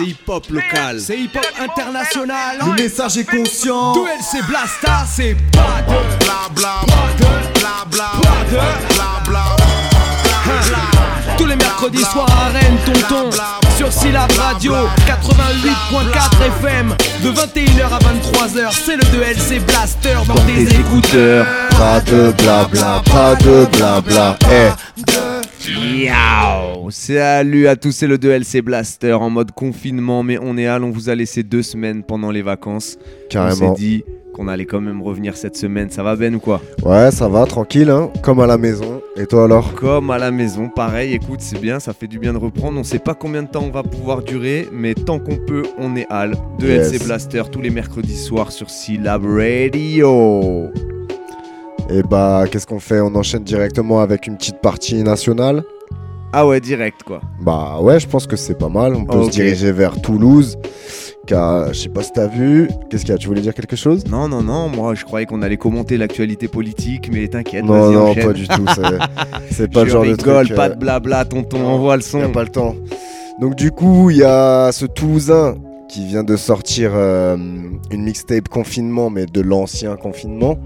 C'est hip-hop local. C'est hip-hop international. Le message est conscient. Duel c'est Blasta, c'est pas de bla bla pas de bla bla pas de bla bla. Tous les mercredis soirs à Rennes, tonton. Sur Syllab Radio 88.4 FM De 21h à 23h C'est le 2LC Blaster dans tes écouteurs. Pas de blabla, pas de blabla. Eh, Yow Salut à tous, c'est le 2LC Blaster en mode confinement, mais on est à, on vous a laissé deux semaines pendant les vacances. On carrément. s'est dit qu'on allait quand même revenir cette semaine. Ça va Ben ou quoi? Ouais, ça va, tranquille, hein, comme à la maison. Et toi alors? Comme à la maison, pareil, écoute, c'est bien, ça fait du bien de reprendre. On sait pas combien de temps on va pouvoir durer, mais tant qu'on peut, on est Al. 2LC Yes. Blaster tous les mercredis soirs sur Syllab Radio. Et bah, qu'est-ce qu'on fait? On enchaîne directement avec une petite partie nationale? Ah ouais, direct quoi. Bah ouais, je pense que c'est pas mal. On peut se diriger vers Toulouse. Car, je sais pas si t'as vu. Qu'est-ce qu'il y a? Tu voulais dire quelque chose? Non, non, non, moi je croyais qu'on allait commenter l'actualité politique, mais t'inquiète, Non, non, enchaîne. pas du tout. c'est- C'est pas Je le genre de truc. pas euh, de blabla, tonton, envoie le y a son. pas le temps. Donc du coup, il y a ce Toulousain qui vient de sortir euh, une mixtape confinement, mais de l'ancien confinement.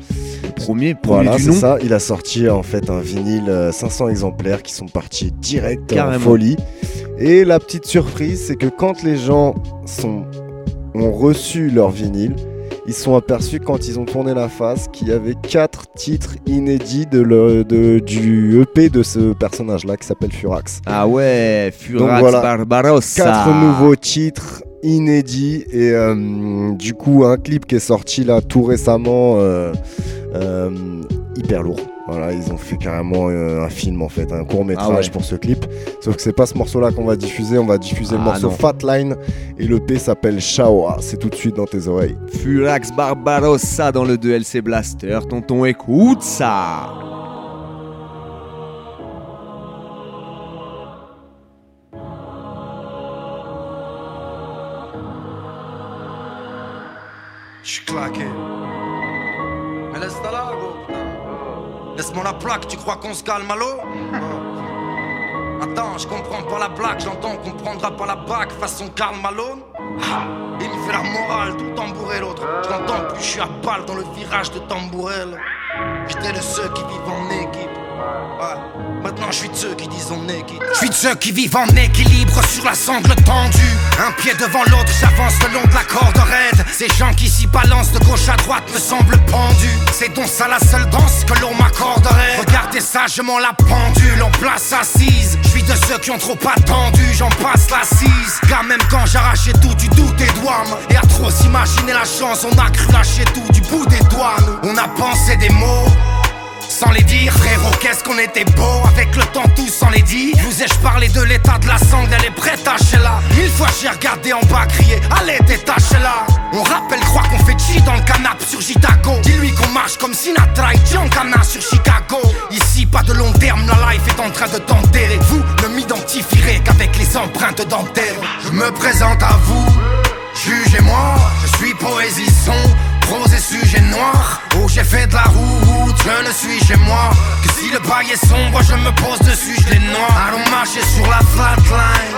Premier, premier Voilà, c'est ça. Il a sorti en fait un vinyle euh, 500 exemplaires qui sont partis direct en Carrément. folie. Et la petite surprise, c'est que quand les gens sont, ont reçu leur vinyle, ils sont aperçus quand ils ont tourné la face qu'il y avait quatre titres inédits de le- de- du EP de ce personnage-là qui s'appelle Furax. Ah ouais, Furax voilà, Barbarossa. Quatre nouveaux titres inédits et euh, du coup un clip qui est sorti là tout récemment euh, euh, hyper lourd. Voilà, ils ont fait carrément un film en fait, un court métrage Ah ouais. pour ce clip. Sauf que c'est pas ce morceau-là qu'on va diffuser, on va diffuser le Ah morceau non. Fatline et le P s'appelle Shawa. C'est tout de suite dans tes oreilles. Furax Barbarossa dans le 2LC Blaster. Tonton, écoute ça. Claqué. Mais laisse ta là. Laisse-moi la plaque, tu crois qu'on se calme, allô? Attends, je comprends pas la blague, j'entends qu'on prendra pas la bague façon Karl Malone. Ah, Il me fait la morale, tout tambouré l'autre. Je l'entends plus, je suis à balle dans le virage de tambourel. J'étais de ceux qui vivent en équipe. Ouais. Maintenant je suis de ceux qui disent on est quitte. Je suis de ceux qui vivent en équilibre sur la sangle tendue. Un pied devant l'autre, j'avance le long de la corde raide. Ces gens qui s'y balancent de gauche à droite me semblent pendus. C'est donc ça la seule danse que l'on m'accorderait. Regardez sagement la pendule en place assise. Je suis de ceux qui ont trop attendu, j'en passe la cise. Car même quand j'arrachais tout du doute des doigts, et à trop s'imaginer la chance, on a cru lâcher tout du bout des doigts. On a pensé des mots. Sans les dire, frérot, qu'est-ce qu'on était beau Avec le temps, tout sans les dire. Vous ai-je parlé de l'état de la sangle, elle est prête à là Mille fois j'ai regardé en bas crier, allez détachez-la On rappelle, croire qu'on fait G dans le canapé sur Chicago. Dis-lui qu'on marche comme Sinatra et Giancana sur Chicago. Ici, pas de long terme, la life est en train de t'enterrer. Vous ne m'identifierez qu'avec les empreintes dentaires. Je me présente à vous Jugez-moi, je suis poésie son, prose et sujet noir. Oh, j'ai fait de la route, je ne suis chez moi. Que si le bail est sombre, je me pose dessus, je les noie. Allons marcher sur la flatline.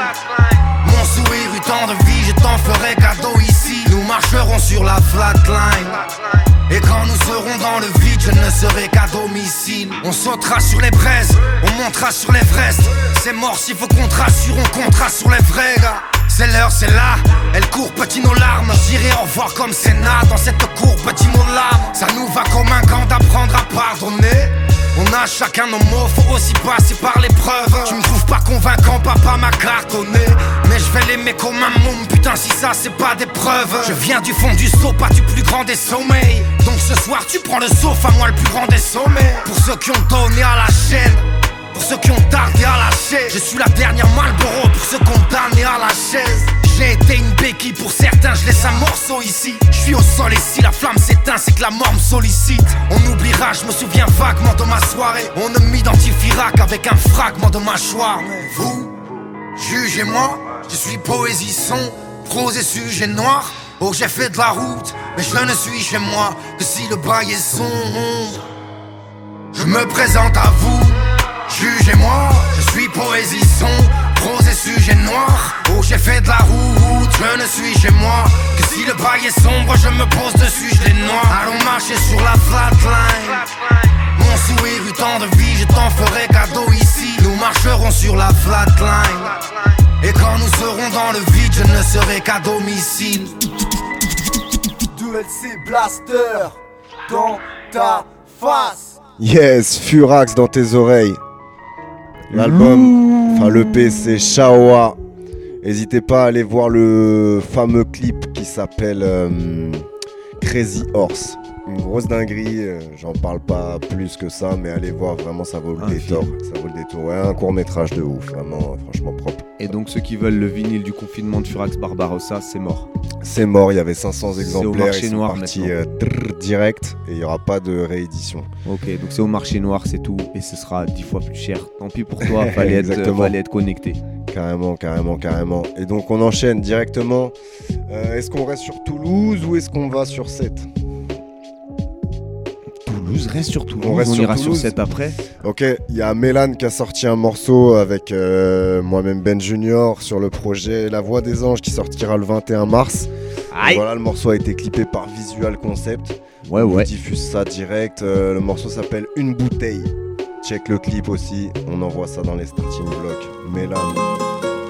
Mon sourire eut tant de vie, je t'en ferai cadeau ici. Nous marcherons sur la flatline. Et quand nous serons dans le vide, je ne serai qu'à domicile. On sautera sur les braises, on montera sur l'Everest. C'est mort s'il faut qu'on te rassure, on comptera sur les vrais gars. C'est l'heure, c'est là, elle court petit nos larmes. J'irai au revoir comme Sénat dans cette cour petit nos larmes. Ça nous va comme un gant d'apprendre à pardonner. On a chacun nos mots, faut aussi passer par l'épreuve. Tu me trouves pas convaincant, papa m'a cartonné. Mais je vais l'aimer comme un môme, putain, si ça c'est pas des preuves. Je viens du fond du seau, pas du plus grand des sommeils. Donc ce soir, tu prends le sauf à moi le plus grand des sommets. Pour ceux qui ont donné à la chaîne. Pour ceux qui ont tardé à lâcher, je suis la dernière Malboro pour ceux condamnés à la chaise. J'ai été une béquille pour certains, je laisse un morceau ici. Je suis au sol et si la flamme s'éteint, c'est que la mort me sollicite. On oubliera, je me souviens vaguement de ma soirée. On ne m'identifiera qu'avec un fragment de mâchoire. Vous, jugez-moi, je suis poésie son, prose et sujet noir. Oh, j'ai fait de la route, mais je ne suis chez moi que si le bail est sombre. Je me présente à vous, jugez-moi, je suis poésie son, prose et sujet noir. Oh, j'ai fait de la route, ne suis chez moi Que si le bail est sombre, je me pose dessus, je les noie Allons marcher sur la flatline Mon sourire eut tant de vie, je t'en ferai cadeau ici Nous marcherons sur la flatline Et quand nous serons dans le vide, je ne serai qu'à domicile 2LC Blaster dans ta face. Yes, Furax dans tes oreilles. L'album, enfin le P c'est Shaoa. N'hésitez pas à aller voir le fameux clip qui s'appelle euh, Crazy Horse. Une grosse dinguerie, euh, j'en parle pas plus que ça, mais allez voir, vraiment ça vaut le Un détour. film. Ça vaut le détour. Ouais, un court métrage de ouf, vraiment, franchement propre. Et donc ceux qui veulent le vinyle du confinement de Furax Barbarossa, c'est mort. C'est mort, il y avait 500 au exemplaires, marché ils sont noir partis euh, trrr, direct et il n'y aura pas de réédition. Ok, donc c'est au marché noir, c'est tout, et ce sera dix fois plus cher. Tant pis pour toi, fallait être, fallait être connecté. Carrément, carrément, carrément. Et donc on enchaîne directement. Euh, est-ce qu'on reste sur Toulouse ou est-ce qu'on va sur 7 Toulouse, reste sur Toulouse, On on, reste sur ira Toulouse. sur 7 après. Ok, il y a Mélan qui a sorti un morceau avec euh, moi-même Ben Junior sur le projet La Voix des Anges qui sortira le 21 mars. Aïe Voilà, le morceau a été clippé par Visual Concept. Ouais, On ouais. diffuse ça direct. Euh, le morceau s'appelle Une bouteille. Check le clip aussi. On envoie ça dans les starting blocks. Mélan,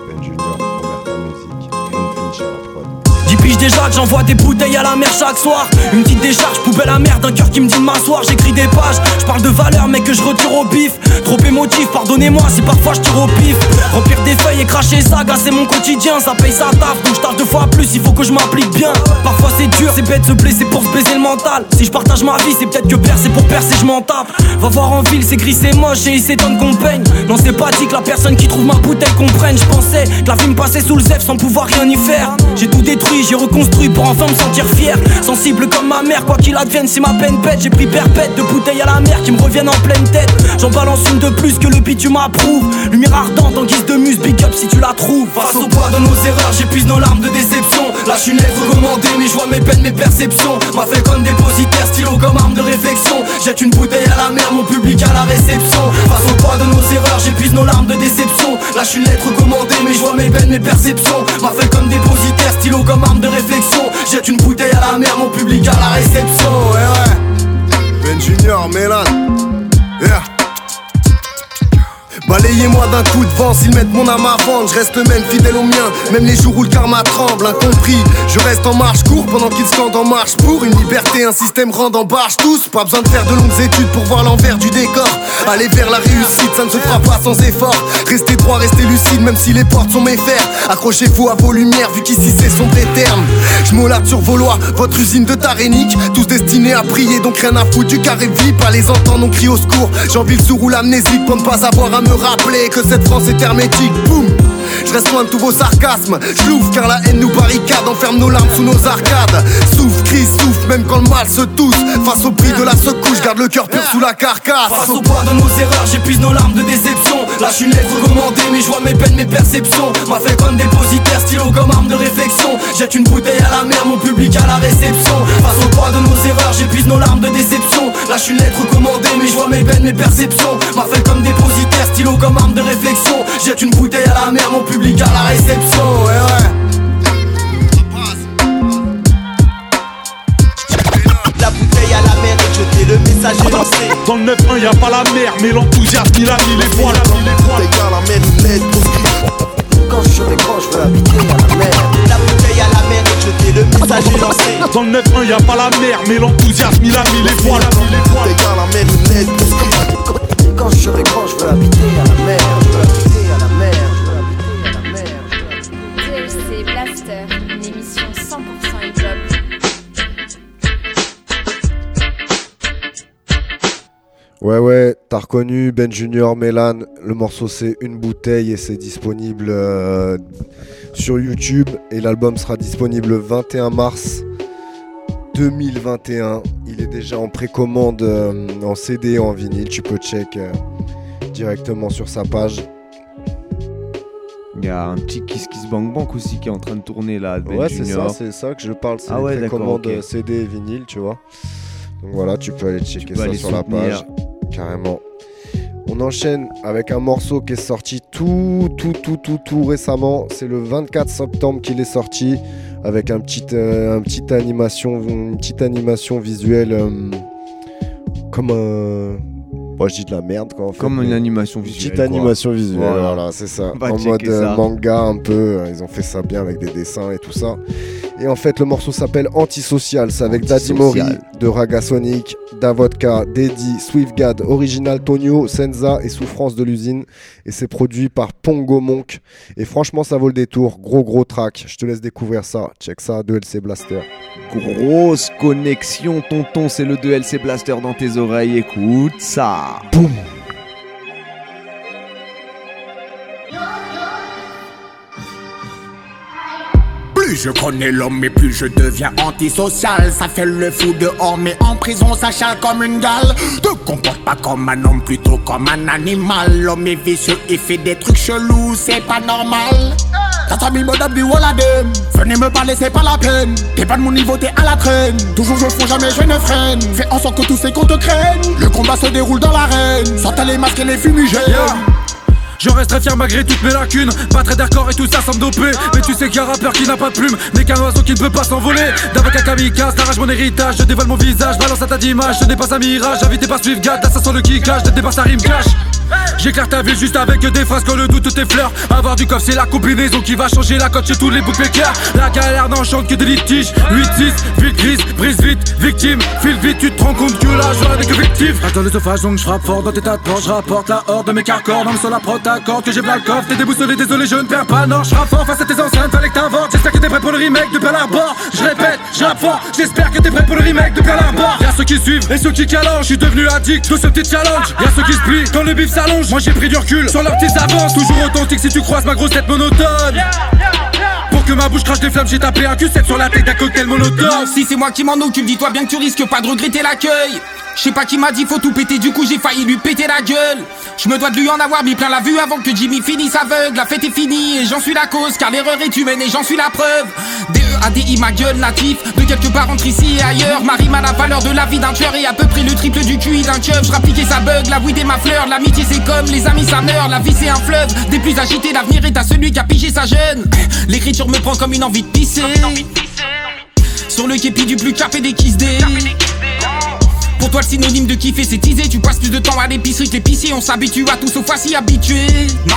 Ben Junior, Roberta Music, Green Finch à la prod. Pige déjà que j'envoie des bouteilles à la mer chaque soir. Une petite décharge, poubelle à merde, un cœur qui me dit de m'asseoir. J'écris des pages, je parle de valeur mais que je retire au bif Trop émotif, pardonnez-moi si parfois je tire au pif. Remplir des feuilles et cracher ça, c'est mon quotidien. Ça paye sa taf, donc je tâche deux fois plus, il faut que je m'applique bien. Parfois c'est dur, c'est bête se blesser pour se baiser le mental. Si je partage ma vie, c'est peut-être que percer pour percer, je m'en tape. Va voir en ville, c'est gris, c'est moche et il s'étonne qu'on peigne. Non c'est pas dit que la personne qui trouve ma bouteille comprenne. Je pensais que la vie me passait sous le zef sans pouvoir rien y faire. J'ai tout détruit, j'ai reconstruit pour enfin me sentir fier. Sensible comme ma mère, quoi qu'il advienne, si ma peine pète. J'ai pris perpète de bouteilles à la mer qui me reviennent en pleine tête. J'en balance une de plus que le bitume approuve Lumière ardente en guise de muse, big up si tu la trouves. Face au poids de nos erreurs, j'épuise nos larmes de déception. Lâche une lettre recommandée, mais je vois mes peines, mes perceptions. M'a fait comme dépositaire, stylo comme arme de réflexion. Jette une bouteille à la mer, mon public à la réception. Face au poids de nos erreurs, j'épuise nos larmes de déception. Lâche une lettre recommandée, mais je vois mes peines, mes perceptions. M'a fait comme dépositaire, stylo comme arme de réflexion Jette une bouteille à la mer, mon public à la réception Ouais, ouais. Ben Junior, Mélan. Yeah. Balayez-moi d'un coup de vent, s'ils mettent mon âme à vendre, je reste même fidèle au mien, même les jours où le karma tremble, incompris. Je reste en marche court pendant qu'ils scandent en marche pour une liberté, un système rend en barge tous. Pas besoin de faire de longues études pour voir l'envers du décor. Aller vers la réussite, ça ne se fera pas sans effort. Restez droit, restez lucide, même si les portes sont méfères. Accrochez-vous à vos lumières, vu qu'ici c'est sombre et terme. Je m'aularde sur vos lois, votre usine de tarénique, tous destinés à prier, donc rien à foutre du carré vie, pas les entendre, on crie au secours. J'envie le sourd ou l'amnésique pour ne pas avoir à me rappeler que cette France est hermétique. Boum! Je reste loin de tous vos sarcasmes, je car la haine nous barricade, enferme nos larmes sous nos arcades. Souffle, crie, souffle, même quand le mal se tousse. Face au prix de la secouche, garde le cœur pur sous la carcasse. Face au poids de nos erreurs, j'épuise nos larmes de déception. Lâche une lettre recommandée, mais je vois mes peines, mes perceptions. M'a fait comme dépositaire, stylo comme arme de réflexion. Jette une bouteille à la mer, mon public à la réception. Face au poids de nos erreurs, j'épuise nos larmes de déception. Lâche une lettre recommandée, mais je vois mes peines, mes perceptions. M'a fait comme dépositaire, stylo comme arme de réflexion. Jette une bouteille à la mer, mon public à la réception. Ouais, ouais. La bouteille à la mer est jetée, le message est lancé. Dans le 9-1, y a pas la mer, mais l'enthousiasme, il a mis les voiles. Bouteille à la mer, une lettre Quand je serai grand, je veux habiter à la mer. La bouteille à la mer est jetée, le message est lancé. Dans le 9-1, y a pas la mer, mais l'enthousiasme, il a mis les voiles. Bouteille à la mer, une lettre Quand je serai grand, je veux habiter à la mer. Ouais, ouais, t'as reconnu Ben Junior, Mélan. Le morceau c'est Une bouteille et c'est disponible euh, sur YouTube. Et l'album sera disponible le 21 mars 2021. Il est déjà en précommande euh, en CD et en vinyle. Tu peux check euh, directement sur sa page. Il y a un petit Kiss Kiss Bang Bang aussi qui est en train de tourner là. Ben ouais, c'est ça, c'est ça que je parle. C'est Ah ouais, euh, CD et vinyle, tu vois. Donc voilà, tu peux aller checker peux ça aller sur la page. Carrément. On enchaîne avec un morceau qui est sorti tout, tout, tout, tout, tout récemment. C'est le 24 septembre qu'il est sorti. avec un petit, euh, un petit animation, une petite animation visuelle euh, comme un. Moi, je dis de la merde quoi. En fait, Comme une animation visuelle. petite quoi. animation visuelle, Voilà. voilà, c'est ça. En mode euh, ça. manga un peu, euh, ils ont fait ça bien avec des dessins et tout ça. Et en fait, le morceau s'appelle Antisocial, c'est avec Daddy Mori de Raga Sonic, Davodka, Deddy, Swiftgad, Original Tonio, Senza et Souffrance de l'usine. Et c'est produit par Pongo Monk. Et franchement, ça vaut le détour. Gros, gros track. Je te laisse découvrir ça. Check ça, 2LC Blaster. Grosse connexion, tonton, c'est le 2LC Blaster dans tes oreilles, écoute ça. Boum Plus je connais l'homme, mais plus je deviens antisocial. Ça fait le fou dehors, mais en prison, ça chale comme une gale. Te comporte pas comme un homme, plutôt comme un animal. L'homme est vicieux, il fait des trucs chelous, c'est pas normal. T'as ta mille du Walladem. Venez me parler, c'est pas la peine. T'es pas de mon niveau, t'es à la traîne. Toujours je fonce, jamais je ne freine. Fais en sorte que tous ces comptes craignent. Le combat se déroule dans l'arène. Sortez les masques et les fumigènes. Je resterai fier malgré toutes mes lacunes. Pas très d'accord et tout ça me doper Mais tu sais qu'il y a un rappeur qui n'a pas de plume N'est qu'un oiseau qui ne peut pas s'envoler. D'avocat kamikaze, t'arraches mon héritage Je dévoile mon visage, balance à ta d'image Je n'ai pas un mirage, invité par Swiftgad Là ça sent le kickage, je dépasse sa rime cash J'éclaire ta ville juste avec des phrases quand le doute tes fleurs. Avoir du coffre c'est la combinaison qui va changer la cote chez tous les bookmakers La galère n'enchante que des litiges. 8-6, ville grise, brise vite, victime. File vite, tu te rends compte que la joie n'est que victime Attends le sauvage donc je frappe fort dans tes tas de Je rapporte la horde de mes carcors Non sur la t'accordes que j'ai plein le coffre. T'es déboussolé, désolé je ne perds pas non Je fort face à tes enceintes, fallait que t'inventes J'espère que t'es prêt pour le remake de Pearl Harbor. Je répète, je rappe fort. J'espère que t'es prêt pour le remake de Pearl Harbor. Y'a ceux qui suivent et ceux qui calent Je suis devenu addict de ce petit challenge. Y'a ceux qui se plient quand le bif s'allonge. Moi j'ai pris du recul. Sur leurs petites avances Toujours authentique si tu croises ma grosse tête monotone. Pour que ma bouche crache des flammes j'ai tapé un Q7 sur la tête d'un cocktail molotov Si c'est moi qui m'en occupe, dis-toi bien que tu risques pas de regretter l'accueil. Je sais pas qui m'a dit faut tout péter, du coup j'ai failli lui péter la gueule. Je me dois de lui en avoir mis plein la vue avant que Jimmy finisse aveugle. La fête est finie et j'en suis la cause, car l'erreur est humaine et j'en suis la preuve. D-E-A-D-I ma gueule natif, de quelque part entre ici et ailleurs. Ma rime a la valeur de la vie d'un tueur et à peu près le triple du QI d'un keuf. Je sa bug, la weed et ma fleur. L'amitié c'est comme les amis ça meurt, la vie c'est un fleuve. Des plus agités, l'avenir est à celui qui a pigé sa jeune. L'écriture me prend comme une envie de pisser. Sur le képi du plus capé des kiss day. Pour toi le synonyme de kiffer c'est teaser. Tu passes plus de temps à l'épicerie que l'épicier. On s'habitue à tout sauf à s'y habituer. Non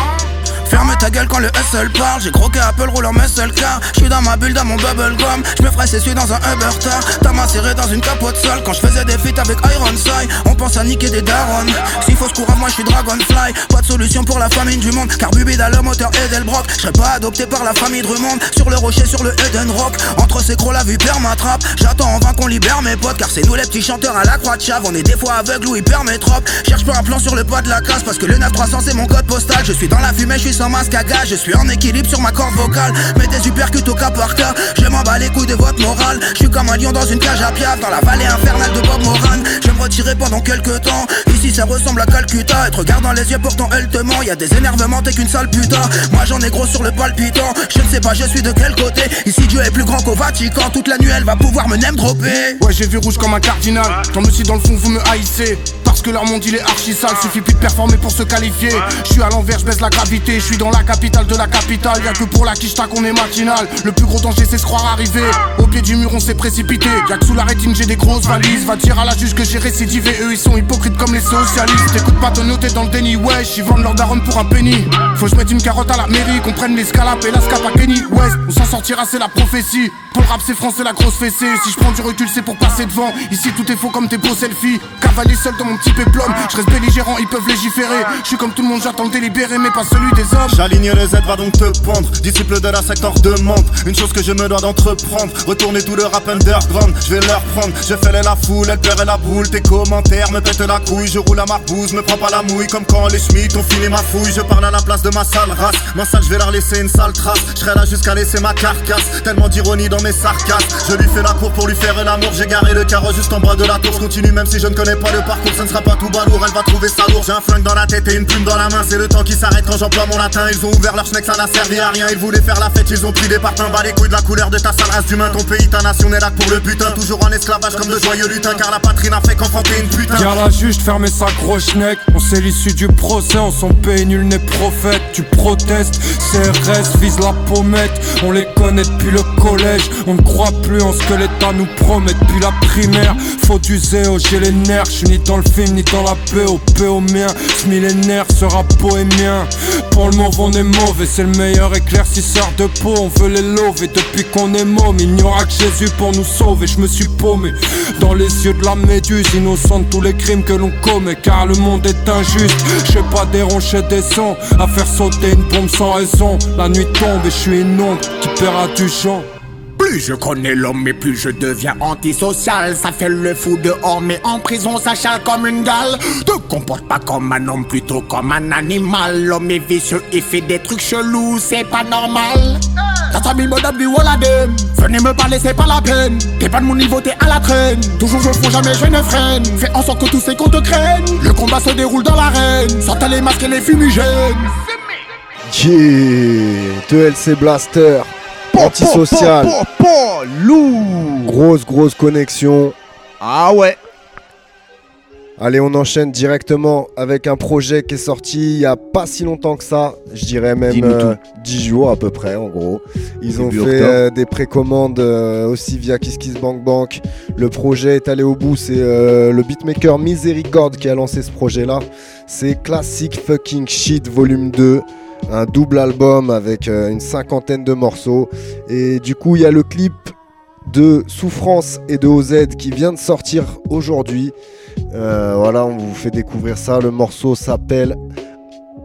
Ferme ta gueule quand le hustle parle. J'ai croqué Apple roule en muscle car Je suis dans ma bulle dans mon bubble gum. Je me ferais s'essuyer dans un Uber tar T'as macéré dans une capote sale. Quand je faisais des feats avec Iron Sai On pense à niquer des darons. S'il faut se courir moi je suis Dragonfly. Pas de solution pour la famine du monde Car Bubid a le moteur Edelbrock. Je serais pas adopté par la famille Drummond. Sur le rocher sur le Eden Rock. Entre ces gros la vue perd ma trappe. J'attends en vain qu'on libère mes potes Car c'est nous les petits chanteurs à la croix de chave. On est des fois aveugles ou hyper métropes. Cherche pas un plan sur le pas de la casse Parce que le 9300 c'est mon code postal. Je suis dans la fumée je suis sans masque à gaz Je suis en équilibre sur ma corde vocale. Mets des supercutes au cas par cas. Je m'en bats les couilles de votre morale. Je suis comme un lion dans une cage à piaf Dans la vallée infernale de Bob Moran. Je vais me retirer pendant quelques temps. Ici ça ressemble à Calcutta. Et te regarde dans les yeux pourtant elle te ment. Y'a des énervements t'es qu'une sale putain. Moi j'en ai gros sur le palpitant. Je ne sais pas je suis de quel côté. Ici Dieu est plus grand qu'au Vatican. Toute la nuit elle va pouvoir me name dropper. Ouais j'ai vu rouge comme un cardinal. Tant me si dans le fond vous me haïssez Parce que leur monde il est archi sale Suffit plus de performer pour se qualifier. Je suis à l'envers, je baisse la gravité. Je suis dans la capitale de la capitale. Y'a que pour la quicheta qu'on est matinal. Le plus gros danger c'est se croire arrivé. Au pied du mur on s'est précipité. Y'a que sous la rétine j'ai des grosses valises. Va dire à la juge que j'ai récidivé. Eux ils sont hypocrites comme les socialistes. Écoute pas te noter dans le déni Ouais j'y vendent leur daronne pour un penny. Faut que je mette une carotte à la mairie Qu'on prenne l'escalade et la à Kenny West. On s'en sortira c'est la prophétie. Pour le rap c'est français la grosse fessée. Si je prends du recul c'est pour passer devant. Ici tout est faux comme tes beaux selfies. Cavalier seul dans mon petit péplum Je reste belligérant ils peuvent légiférer Je suis comme tout le monde j'attends le délibéré Mais pas celui des hommes J'aligne le Z, va donc te pendre. Disciple de la secteur demande une chose que je me dois d'entreprendre. Retourner tout le rap underground, je vais leur prendre. Je fais la foule, elle perd la boule. Tes commentaires me pètent la couille. Je roule à marbouse, me prends pas la mouille. Comme quand les schmitts ont filé ma fouille. Je parle à la place de ma sale race. Ma salle, je vais leur laisser une sale trace. Je serai là jusqu'à laisser ma carcasse. Tellement d'ironie dans mes sarcasmes. Je lui fais la cour pour lui faire l'amour. J'ai garé le carreau juste en bas de la tour. Continue même si je ne connais pas le parcours. Ça ne sera pas tout balourd, elle va trouver ça lourd. J'ai un flingue dans la tête et une plume dans la main. C'est le temps qui s'arrête quand j'emploie mon latin. Ils ont ouvert leur schneck, ça n'a servi à rien. Ils voulaient faire la fête, ils ont pris des parfums. Bas les couilles de la couleur de ta sale race d'humain. Ton pays, ta nation est là pour le butin. Toujours en esclavage comme de joyeux lutins. Car la patrie n'a fait qu'enfanter une putain. Y'a la juste fermer sa grosse schneck. On sait l'issue du procès, on s'en paye, nul n'est prophète. Tu protestes, CRS vise la pommette. On les connaît depuis le collège. On ne croit plus en ce que l'État nous promet depuis la primaire. Faut du zéo, j'ai les nerfs. J'suis ni dans le film ni dans la POP au mien. Ce millénaire sera bohémien. Pour le mauve, on est mauvais. C'est le meilleur éclaircisseur de peau. On veut les lever depuis qu'on est môme. Il n'y aura que Jésus pour nous sauver. Je me suis paumé dans les yeux de la méduse. Innocent de tous les crimes que l'on commet. Car le monde est injuste. Je sais pas déroncher des sons. À faire sauter une bombe sans raison. La nuit tombe et je suis une ombre qui paiera du champ. Plus je connais l'homme, mais plus je deviens antisocial. Ça fait le fou dehors, mais en prison, ça chale comme une gale. Te comporte pas comme un homme, plutôt comme un animal. L'homme est vicieux, il fait des trucs chelous, c'est pas normal. Ta famille me du Walladem. Venez me parler, c'est pas la peine. T'es pas de mon niveau, t'es à la traîne. Toujours je fonce, jamais je ne freine. Fais en sorte que tous ces comptes te craignent. Le combat se déroule dans l'arène. Sortez les masques et les fumigènes. Yeah 2LC Blaster, antisocial, lourd. grosse grosse connexion. Ah ouais. Allez, on enchaîne directement avec un projet qui est sorti il y a pas si longtemps que ça. Je dirais même Dis-nous euh, 10 jours à peu près, en gros. Ils ont fait euh, des précommandes euh, aussi via KissKissBankBank. Le projet est allé au bout. C'est euh, le beatmaker Misericorde qui a lancé ce projet-là. C'est Classic Fucking Shit Volume 2. Un double album avec euh, une cinquantaine de morceaux. Et du coup, il y a le clip de Souffrance et de OZ qui vient de sortir aujourd'hui. Euh, voilà, on vous fait découvrir ça. Le morceau s'appelle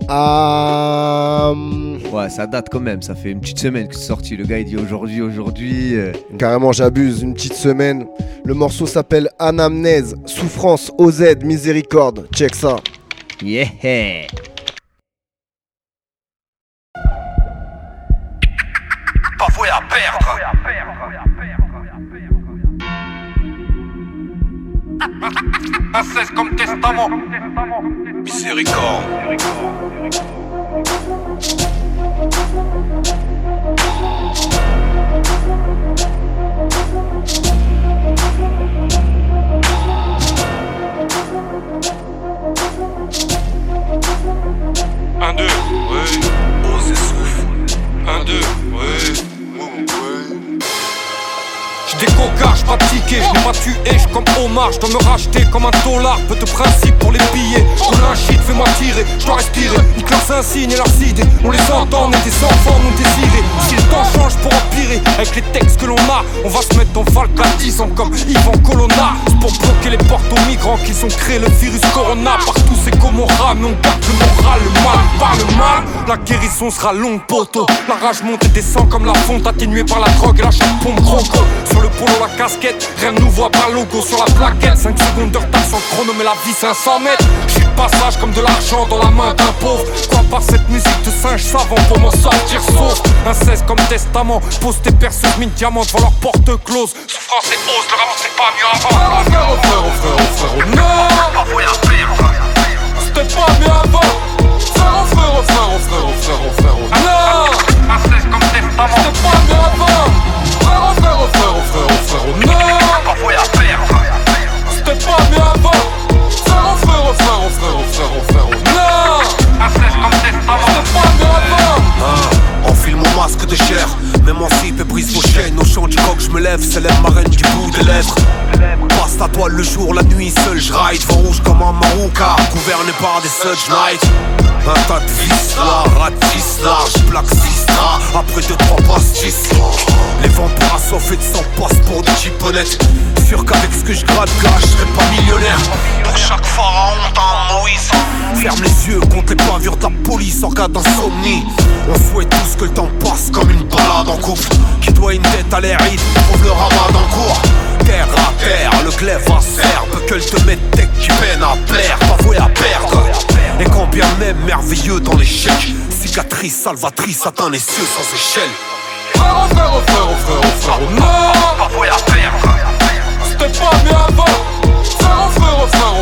Am- Ouais, ça date quand même. Ça fait une petite semaine que c'est sorti. Le gars il dit aujourd'hui, aujourd'hui. euh, Carrément, j'abuse, une petite semaine. Le morceau s'appelle Anamnèse, Souffrance, OZ, Miséricorde. Check ça. Yeah. Perdre. Un 16 comme testament. Miséricorde. Un, deux, cocards, j'pas de ticket, j'n'ai pas tué, j'suis comme Omar, j'dois me racheter comme un dollar, peu de principe pour les billets. A un shit, fais-moi tirer, j'dois respirer. Nique leurs insignes et leurs on les entend, on est des enfants non désirés. Si le temps change pour empirer, avec les textes que l'on a, on va se mettre en valque à 10 ans comme Yvan Colonna. C'est pour bloquer les portes aux migrants qu'ils ont créé le virus Corona. Partout c'est comme on rame, on garde le moral, le mal par le mal. La guérison sera longue, poteau. La rage monte et descend comme la fonte, atténuée par la drogue et la pompe croco. Sur le polo, la casquette, rien ne nous voit par logo sur la plaquette. 5 secondes de retard sans chrono, mais la vie 500 mètres. J'suis de passage comme de l'argent dans la main d'un pauvre. Quoi par cette musique de singe savant pour m'en sortir sauf. Un 16 comme testament, pose tes perceuses mine diamant devant leur porte close. Souffrance et hausse, le rap c'est pas mieux avant. Frère, oh frère, oh frère, oh frère, oh non! Pas. C'était pas mieux avant! Frère, oh frère, oh frère, oh frère, oh frère, oh frère, oh non! Un 16 comme testament. C'était pas mieux avant! Frère, oh frère, oh frère, oh frère, oh frère, oh non! Mon masque de chair, m'émancipe et brise vos chaînes. Chant du coq, je me lève, célèbre ma reine du bout des lèvres. Passe ta toile le jour, la nuit, seul je ride. Vent rouge comme un marouca, gouverné par des such nights. Un tas de vis là, ratisse large, plaque sistra. Après deux, trois pastis. Les vampires assoiffés de sang passent pour des chipponettes. Sûr qu'avec ce que je gratte, là, je serai pas millionnaire. Pour chaque pharaon, t'as un Moïse. Ferme les yeux, compte les bavures de la police en cas d'insomnie. On souhaite tous que le temps passe comme une balade en couple. Qui doit une tête à l'air trouve le ramadan en cours. Terre à terre, le glaive. Peut que le te mette tech qui peine à pas voué à perdre. Et quand bien même merveilleux dans l'échec, cicatrice salvatrice atteint les cieux sans échelle. Frère, oh frère, oh frère, oh frère, frère, non! Pas voué à perdre. C'était pas mieux avant! Frère, frère, frère, frère, frère, frère,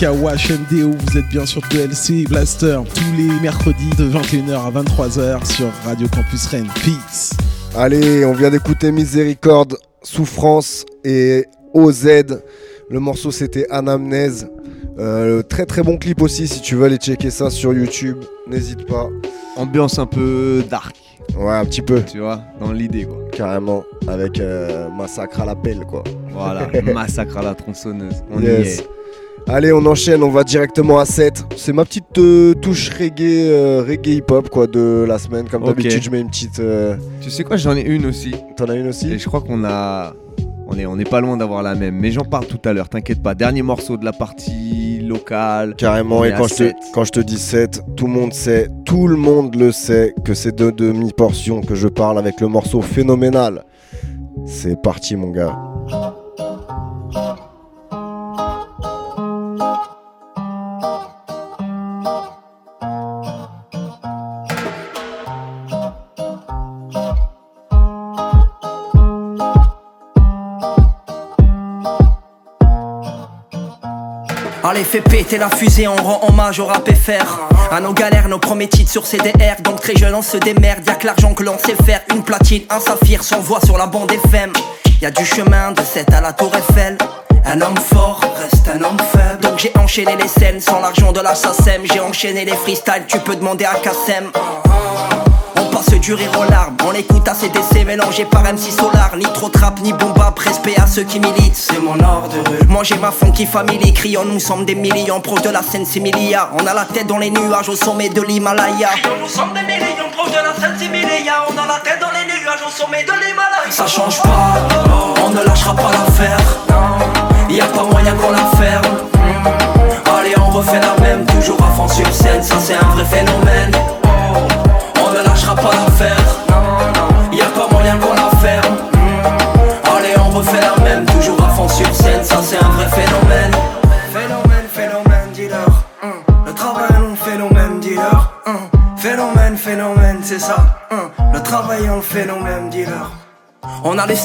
Kawash MDO, vous êtes bien sur 2LC Blaster tous les mercredis de 21h à 23h sur Radio Campus Rennes. Peace. Allez, on vient d'écouter Miséricorde, Souffrance et OZ. Le morceau c'était Anamnèse. Euh, très très bon clip aussi si tu veux aller checker ça sur YouTube. N'hésite pas. Ambiance un peu dark. Ouais, un petit peu. Tu vois, dans l'idée quoi. Carrément. Avec euh, Massacre à la pelle quoi. Voilà, massacre à la tronçonneuse. On y Yes. est. Allez, on enchaîne, on va directement à 7. C'est ma petite euh, touche reggae, euh, reggae hip-hop quoi de la semaine. Comme d'habitude, je mets une petite. euh, Tu sais quoi, j'en ai une aussi. T'en as une aussi Et je crois qu'on a. On est, on est pas loin d'avoir la même. Mais j'en parle tout à l'heure, t'inquiète pas. Dernier morceau de la partie locale. Carrément, et je, te, quand je te dis 7, tout le monde sait, tout le monde le sait que c'est de demi-portions que je parle avec le morceau phénoménal. C'est parti, mon gars. Fais péter la fusée, on rend hommage au rap FR. À nos galères, nos premiers titres sur CDR. Donc très jeune, on se démerde. Y'a que l'argent que l'on sait faire. Une platine, un saphir, sans voix sur la bande FM. Y'a du chemin de 7 à la Tour Eiffel. Un homme fort reste un homme faible. Donc j'ai enchaîné les scènes sans l'argent de la SACEM. J'ai enchaîné les freestyles, tu peux demander à Kassem. On passe du rire aux larmes, on écoute ACDC mélangé par MC Solar. Ni trop trap, ni bomba, respect à ceux qui militent. C'est mon ordre. De rue Moi j'ai ma funky family, crions nous sommes des millions. Proches de la scène Similia On a la tête dans les nuages au sommet de l'Himalaya. Nous sommes des millions proches de la scène Similia On a la tête dans les nuages au sommet de l'Himalaya. Ça change pas, on ne lâchera pas Y a pas moyen qu'on la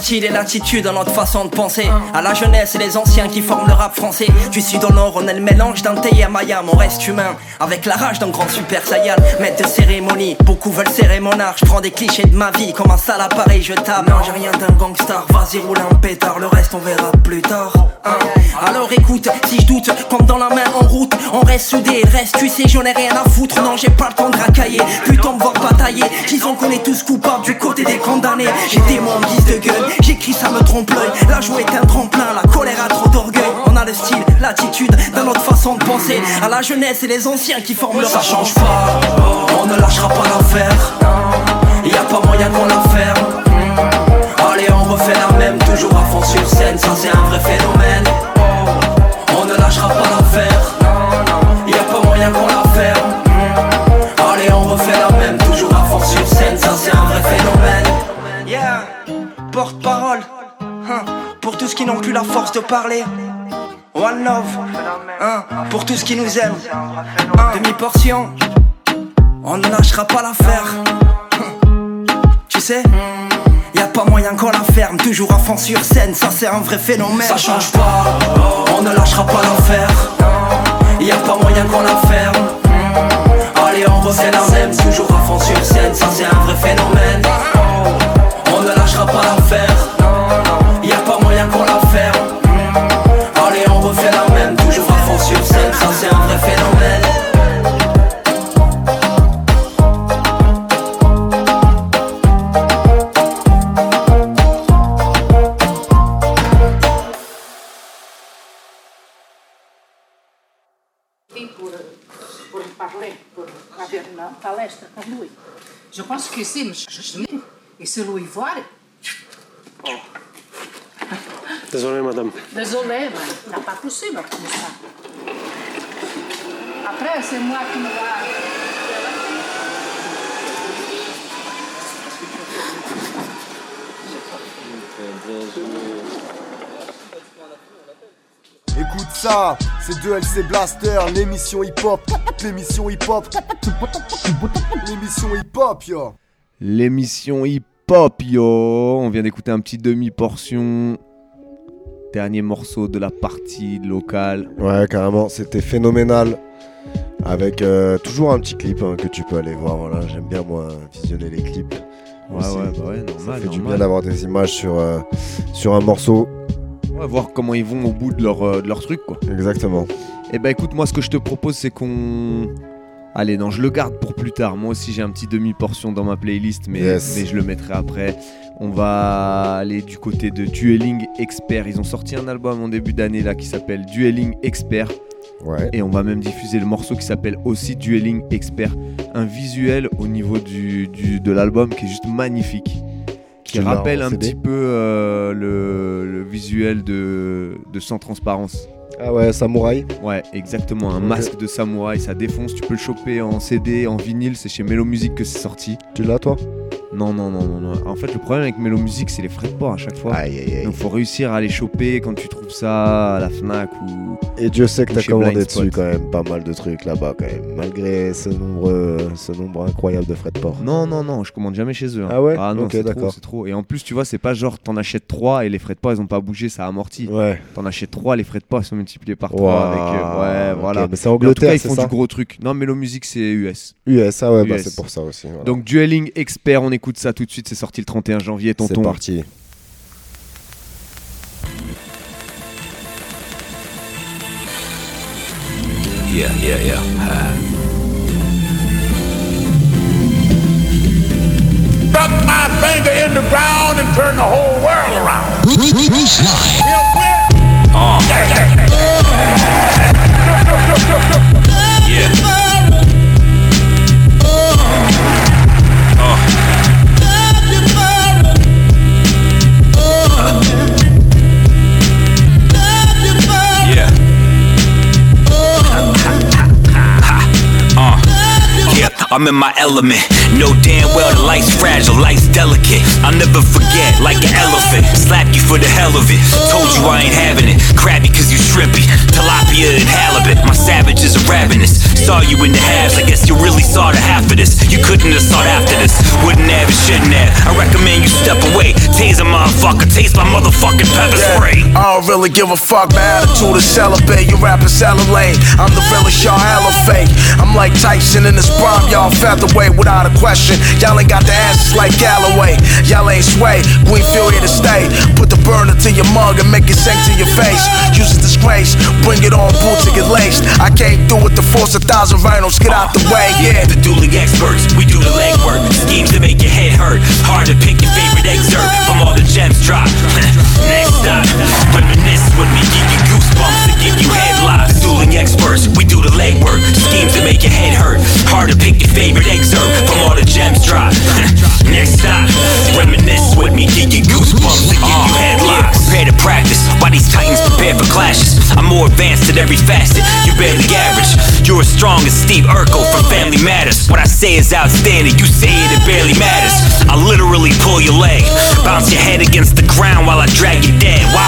style et l'attitude dans notre façon de penser? À la jeunesse et les anciens qui forment le rap français. Du sud au nord on est le mélange d'un Tay et Mayam. On reste humain avec la rage d'un grand super saiyan. Maître de cérémonie, beaucoup veulent serrer mon art. Je prends des clichés de ma vie comme un sale appareil je tape. Non j'ai rien d'un gangstar, vas-y roule un pétard. Le reste on verra plus tard. Hein. Alors écoute, si je doute, comme dans la main en route On reste soudés, reste tu sais j'en ai rien à foutre. Non j'ai pas le temps de racailler, putain me voir batailler. Disons qu'on est tous coupables du côté des condamnés. J'ai des en guise de gueule, j'écris ça me trompe l'œil. La joie est un tremplin, la colère a trop d'orgueil. On a le style, l'attitude, dans notre façon de penser. À la jeunesse et les anciens qui forment le Ça change pas, on ne lâchera pas l'affaire Y a pas moyen qu'on la ferme. Allez on refait la même, toujours à fond sur scène Ça c'est un vrai phénomène. On ne lâchera pas l'affaire Y a pas moyen qu'on la ferme. Allez on refait la même, toujours à fond sur scène Ça c'est un vrai phénomène porte-parole hein, Pour tous qui n'ont plus la force de parler One love hein, Pour tous qui nous aiment hein, Demi-portion On ne lâchera pas l'affaire hein, Tu sais y a pas moyen qu'on la ferme, toujours à fond sur scène, ça c'est un vrai phénomène. Ça change pas, on ne lâchera pas l'affaire. Y a pas moyen qu'on la ferme. Allez, on refait la même, toujours à fond sur scène, ça c'est un vrai phénomène. On ne lâchera pas l'affaire. Y a pas moyen qu'on la ferme. Allez, on refait la même, toujours à fond sur scène, ça c'est un vrai phénomène. Et pour, pour parler, pour avoir une palestra com lui. Je pense que sim, mas voir. Désolé, madame. Désolé, mais n'est pas possible comme ça. Après, c'est moi qui me va. Écoute ça, c'est 2LC Blaster, l'émission hip-hop, l'émission hip-hop, l'émission hip-hop, yo. L'émission hip-hop, yo. On vient d'écouter un petit demi-portion. dernier morceau de la partie locale. Ouais, carrément, c'était phénoménal. Avec euh, toujours un petit clip hein, que tu peux aller voir. Voilà, j'aime bien moi visionner les clips. Ouais, aussi. ouais, bah ouais, Ça normal. fait du bien d'avoir des images sur, euh, sur un morceau. Ouais, voir comment ils vont au bout de leur, euh, de leur truc, quoi. Exactement. Et bah écoute, moi ce que je te propose, c'est qu'on. Allez, non, je le garde pour plus tard. Moi aussi, j'ai un petit demi-portion dans ma playlist, mais, Yes. mais je le mettrai après. On va aller du côté de Dueling Expert. Ils ont sorti un album en début d'année là qui s'appelle Dueling Expert. Ouais. Et on va même diffuser le morceau qui s'appelle aussi Dueling Expert. Un visuel au niveau du, du- de l'album qui est juste magnifique. Qui rappelle un CD? petit peu euh, le, le visuel de, de Sans Transparence. Ah ouais, Samouraï Ouais, exactement. Un masque de samouraï, ça défonce. Tu peux le choper en CD, en vinyle. C'est chez Mélo Music que c'est sorti. Tu l'as toi? Non, non, non, non, non. En fait, le problème avec Mélo Music, c'est les frais de port à chaque fois. Aïe, aïe, aïe. Donc, faut réussir à les choper quand tu trouves ça à la Fnac ou. Et Dieu sait que t'as commandé dessus Spot. quand même pas mal de trucs là-bas quand même, malgré ce nombre, ce nombre incroyable de frais de port. Non, non, non, je commande jamais chez eux. hein. Ah ouais? Ah non, c'est trop, d'accord. c'est trop. Et en plus, tu vois, c'est pas genre t'en achètes 3 et les frais de port ils ont pas bougé, ça amortit. Ouais. T'en achètes 3, les frais de port ils sont multipliés par 3 Ouah, avec. euh, ouais, voilà. mais c'est en Et en tout Angleterre, cas, ils font ça du gros truc. Non, Mélo Music c'est US. US, ah ouais, bah c'est pour ça aussi. voilà. Donc Dueling Expert, on écoute ça tout de suite, c'est sorti le 31 janvier, tonton. c'est parti. Yeah, yeah, yeah. Stuck my finger in the ground and turn the whole world around. Uh. Yeah. Yeah. I'm in my element. Know damn well the life's fragile, life's delicate. I'll never forget, like an elephant. Slap you for the hell of it. Told you I ain't having it. Crabby cause you shrimpy. Tilapia and halibut. My savages are ravenous. Saw you in the halves, I guess you really saw the half of this. You couldn't have sought after this. Wouldn't have and shouldn't have. I recommend you step away. Taser motherfucker, taste my motherfucking pepper spray. I don't really give a fuck, my attitude is celibate. You rappers lame. I'm the realest, y'all hella fake. I'm like Tyson in his prime, y'all featherweight without a question. Y'all ain't got the asses like Galloway. Y'all ain't sway, we feel here to stay. Put the burner to your mug and make it sink to your face. Use a disgrace, bring it on, boots to get laced. I came through with the force of thousand rhinos, get out the way, yeah. The dueling experts, we do the legwork. Schemes to make your head hurt. Hard to pick your favorite excerpt from all the gems dropped. Next stop, reminisce with me, give you goosebumps to give you headlocks. Dueling experts, we do the legwork. Schemes to make your head hurt. Hard to pick your favorite excerpt from all the gems dropped. Next stop, reminisce with me, give you goosebumps to give you headlocks. Prepare to practice, while these titans prepare for clashes. I'm more advanced at every facet. You barely average. You're as strong as Steve Urkel from Family Matters. What I say is outstanding, you say it, it barely matters. I literally pull your leg, bounce your head against the ground while I drag you dead, wobble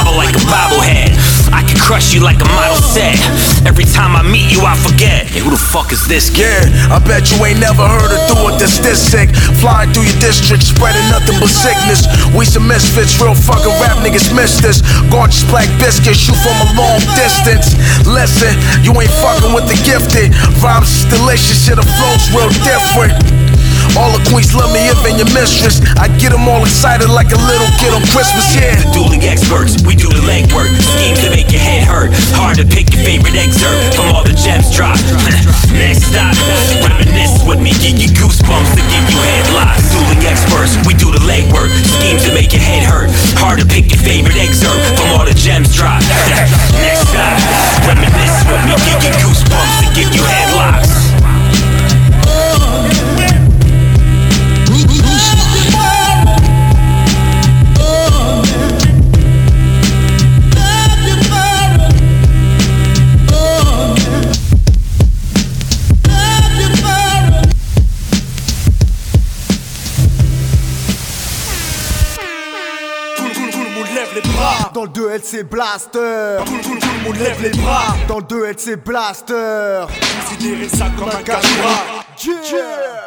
meet you, I forget. Hey, who the fuck is this kid? Yeah, I bet you ain't never heard of do it this this sick. Flying through your district, spreading nothing but sickness. We some misfits, real fucking rap niggas miss this. Gorgeous black biscuits, shoot from a long distance. Listen, you ain't fucking with the gifted. Rhymes is delicious, shit, the flow's real different. All the queens love me if and your mistress. I get them all excited like a little kid on Christmas, yeah. The dueling experts, we do the legwork. Schemes to make your head hurt. Hard to pick your favorite excerpt from all the gems dropped. Next stop, reminisce with me, give you goosebumps to give you headlocks. Dueling experts, we do the legwork. Schemes to make your head hurt. Hard to pick your favorite excerpt from all the gems dropped. Next stop, reminisce with me, give you goosebumps to give you headlocks. 2LC Blaster. Tout, tout, tout le monde lève les bras. Dans le 2LC Blaster. Considérez ça comme un cache-bras. Yeah.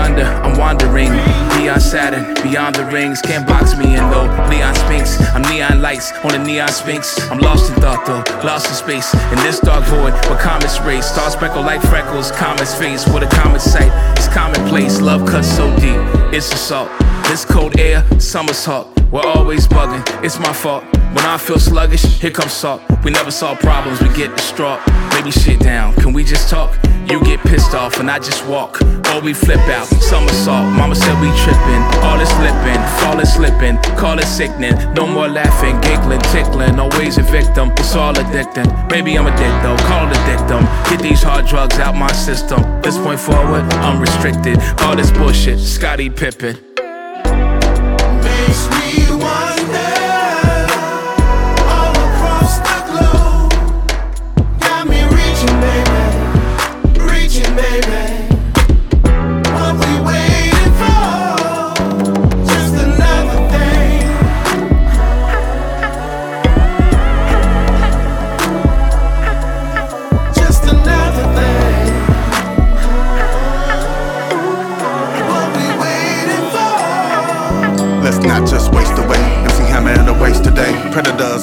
I'm wandering. Neon Saturn, beyond the rings. Can't box me in though. Neon Sphinx, I'm neon lights on the neon sphinx. I'm lost in thought though, lost in space. In this dark void where comets race. Stars spreckle like freckles, comets face. With a comet sight, it's commonplace. Love cuts so deep, it's assault. This cold air, summer's hot. We're always bugging, it's my fault. When I feel sluggish, here comes salt. We never solve problems, we get distraught. Maybe shit down, can we just talk? You get pissed off and I just walk. Or we flip out, somersault. Mama said we tripping, all is slipping, is slipping. Call it sickening, no more laughing, giggling, tickling. Always a victim, it's all addicting. Maybe I'm a dick though, call it a dictum. Get these hard drugs out my system. This point forward, I'm restricted. All this bullshit, Scotty Pippen. Makes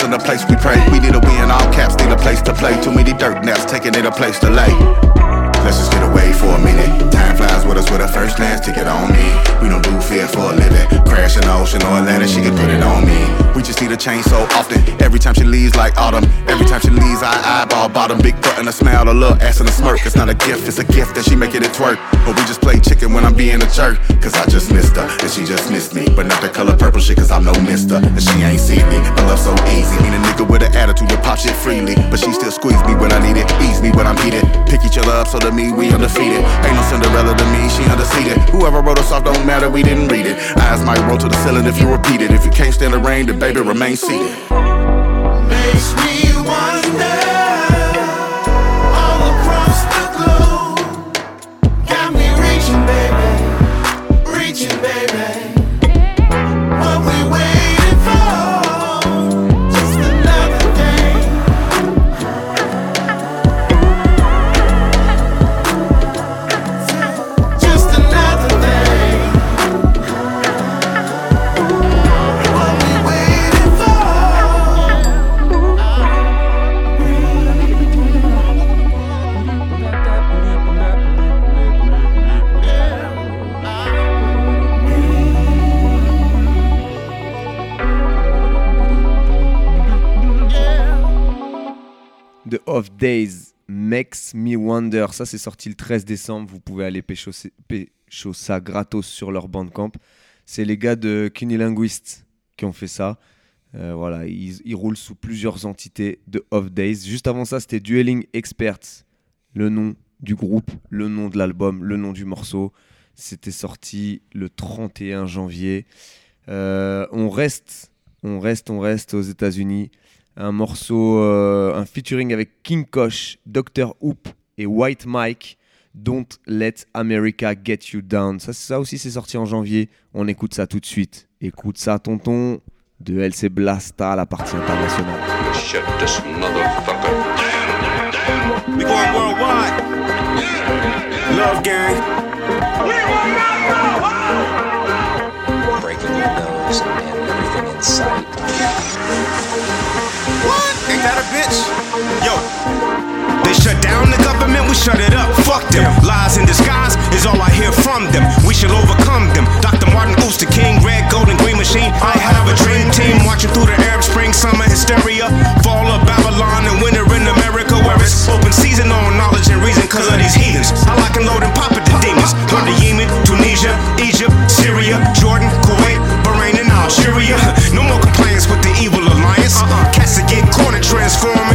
in the place we pray. We need a win, all caps need a place to play. Too many dirt nets taking it a place to lay. Let's just get away for a minute. Flies with us with a first class ticket on me. We don't do fear for a living. Crash in the ocean or Atlantic, she can put it on me. We just need a change so often. Every time she leaves like autumn. Every time she leaves, I eyeball bottom. Big butt and a smile, a little ass and a smirk. It's not a gift, it's a gift that she making it twerk. But we just play chicken when I'm being a jerk. Cause I just missed her, and she just missed me. But not the color purple shit, cause I'm no mister. And she ain't see me, but love so easy. Need a nigga with an attitude to pop shit freely. But she still squeeze me when I need it, ease me when I'm heated. Pick each other up so to me, we undefeated. Ain't no Cinderella me, she undefeated. Whoever wrote us off don't matter, we didn't read it. Eyes might roll to the ceiling if you repeat it. If you can't stand the rain, then baby remain seated. Makes me wonder Makes Me Wonder. Ça, c'est sorti le 13 décembre. Vous pouvez aller pécho, pécho ça gratos sur leur bandcamp. C'est les gars de Cunilinguist qui ont fait ça. Euh, voilà, ils, roulent sous plusieurs entités de Off Days. Juste avant ça, c'était Dueling Experts. Le nom du groupe, le nom de l'album, le nom du morceau. C'était sorti le 31 janvier. Euh, on reste, on reste, on reste aux États-Unis. Un morceau, euh, un featuring avec King Kosh, Dr. Hoop et White Mike. Don't Let America Get You Down. Ça, aussi, c'est sorti en janvier. On écoute ça tout de suite. Écoute ça, tonton. De LC Blasta, la partie internationale. Shut. We going worldwide. Love gang. Breaking your nose everything in sight. What? That a bitch? Yo. They shut down the government, we shut it up. Fuck them. Lies in disguise is all I hear from them. We shall overcome them. Dr. Martin Luther King, red, gold, and green machine. I have a dream team watching through the Arab Spring, summer hysteria. Fall of Babylon and winter in America, where it's open season on knowledge and reason because of these heathens. I like and load and pop at the demons. Run to Yemen, Tunisia, Egypt, Syria, Jordan, Kuwait, Bahrain, and Algeria. No more compliance with the evil alliance. Uh-uh. Cats that corner transform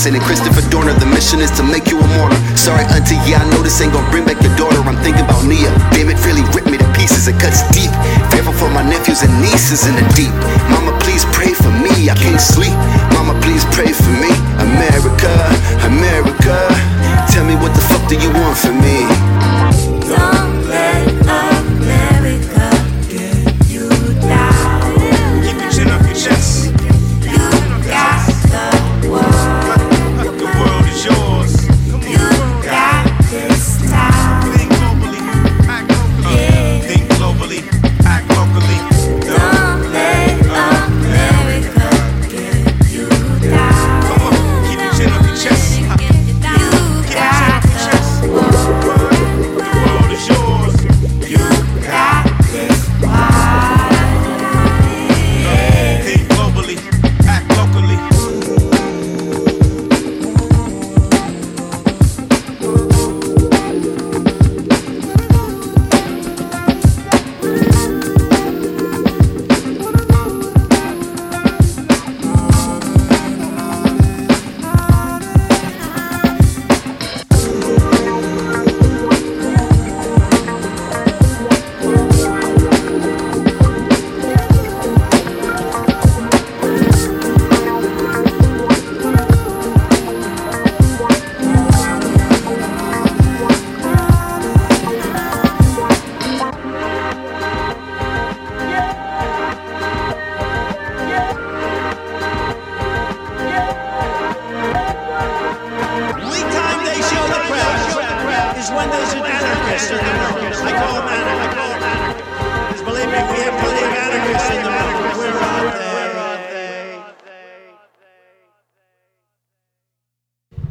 Mixing. And Christopher Dorner, the mission is to make you a mourner. Sorry, auntie, yeah, I know this ain't gon' bring back your daughter. I'm thinking about Nia. Damn, it really ripped me to pieces, it cuts deep. Fearful for my nephews and nieces in the deep. Mama, please pray for me, I can't sleep. Mama, please pray for me. America, America. Tell me what the fuck do you want from me?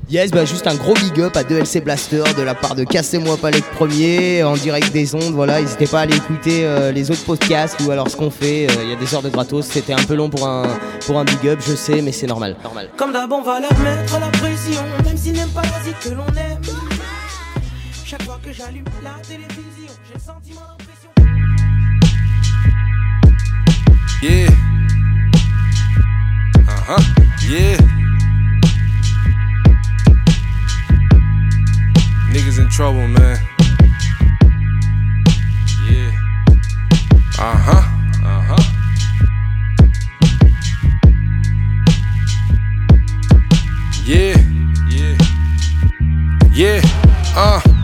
Yes, bah juste un gros big up à 2LC Blaster de la part de Cassez-moi pas les premiers en direct des ondes. Voilà, n'hésitez pas à aller écouter euh, les autres podcasts ou alors ce qu'on fait. euh, Il y a des heures de gratos. C'était un peu long pour un, pour un big up, je sais, mais c'est normal. normal. Comme d'hab, on va leur mettre la pression, même s'ils n'aiment pas la que l'on aime. Chaque fois que j'allume la télévision, j'ai le sentiment l'impression. Yeah. Uh huh. Yeah. Niggas in trouble, man. Yeah. Uh huh. Uh huh. Yeah. Yeah. Yeah. Uh.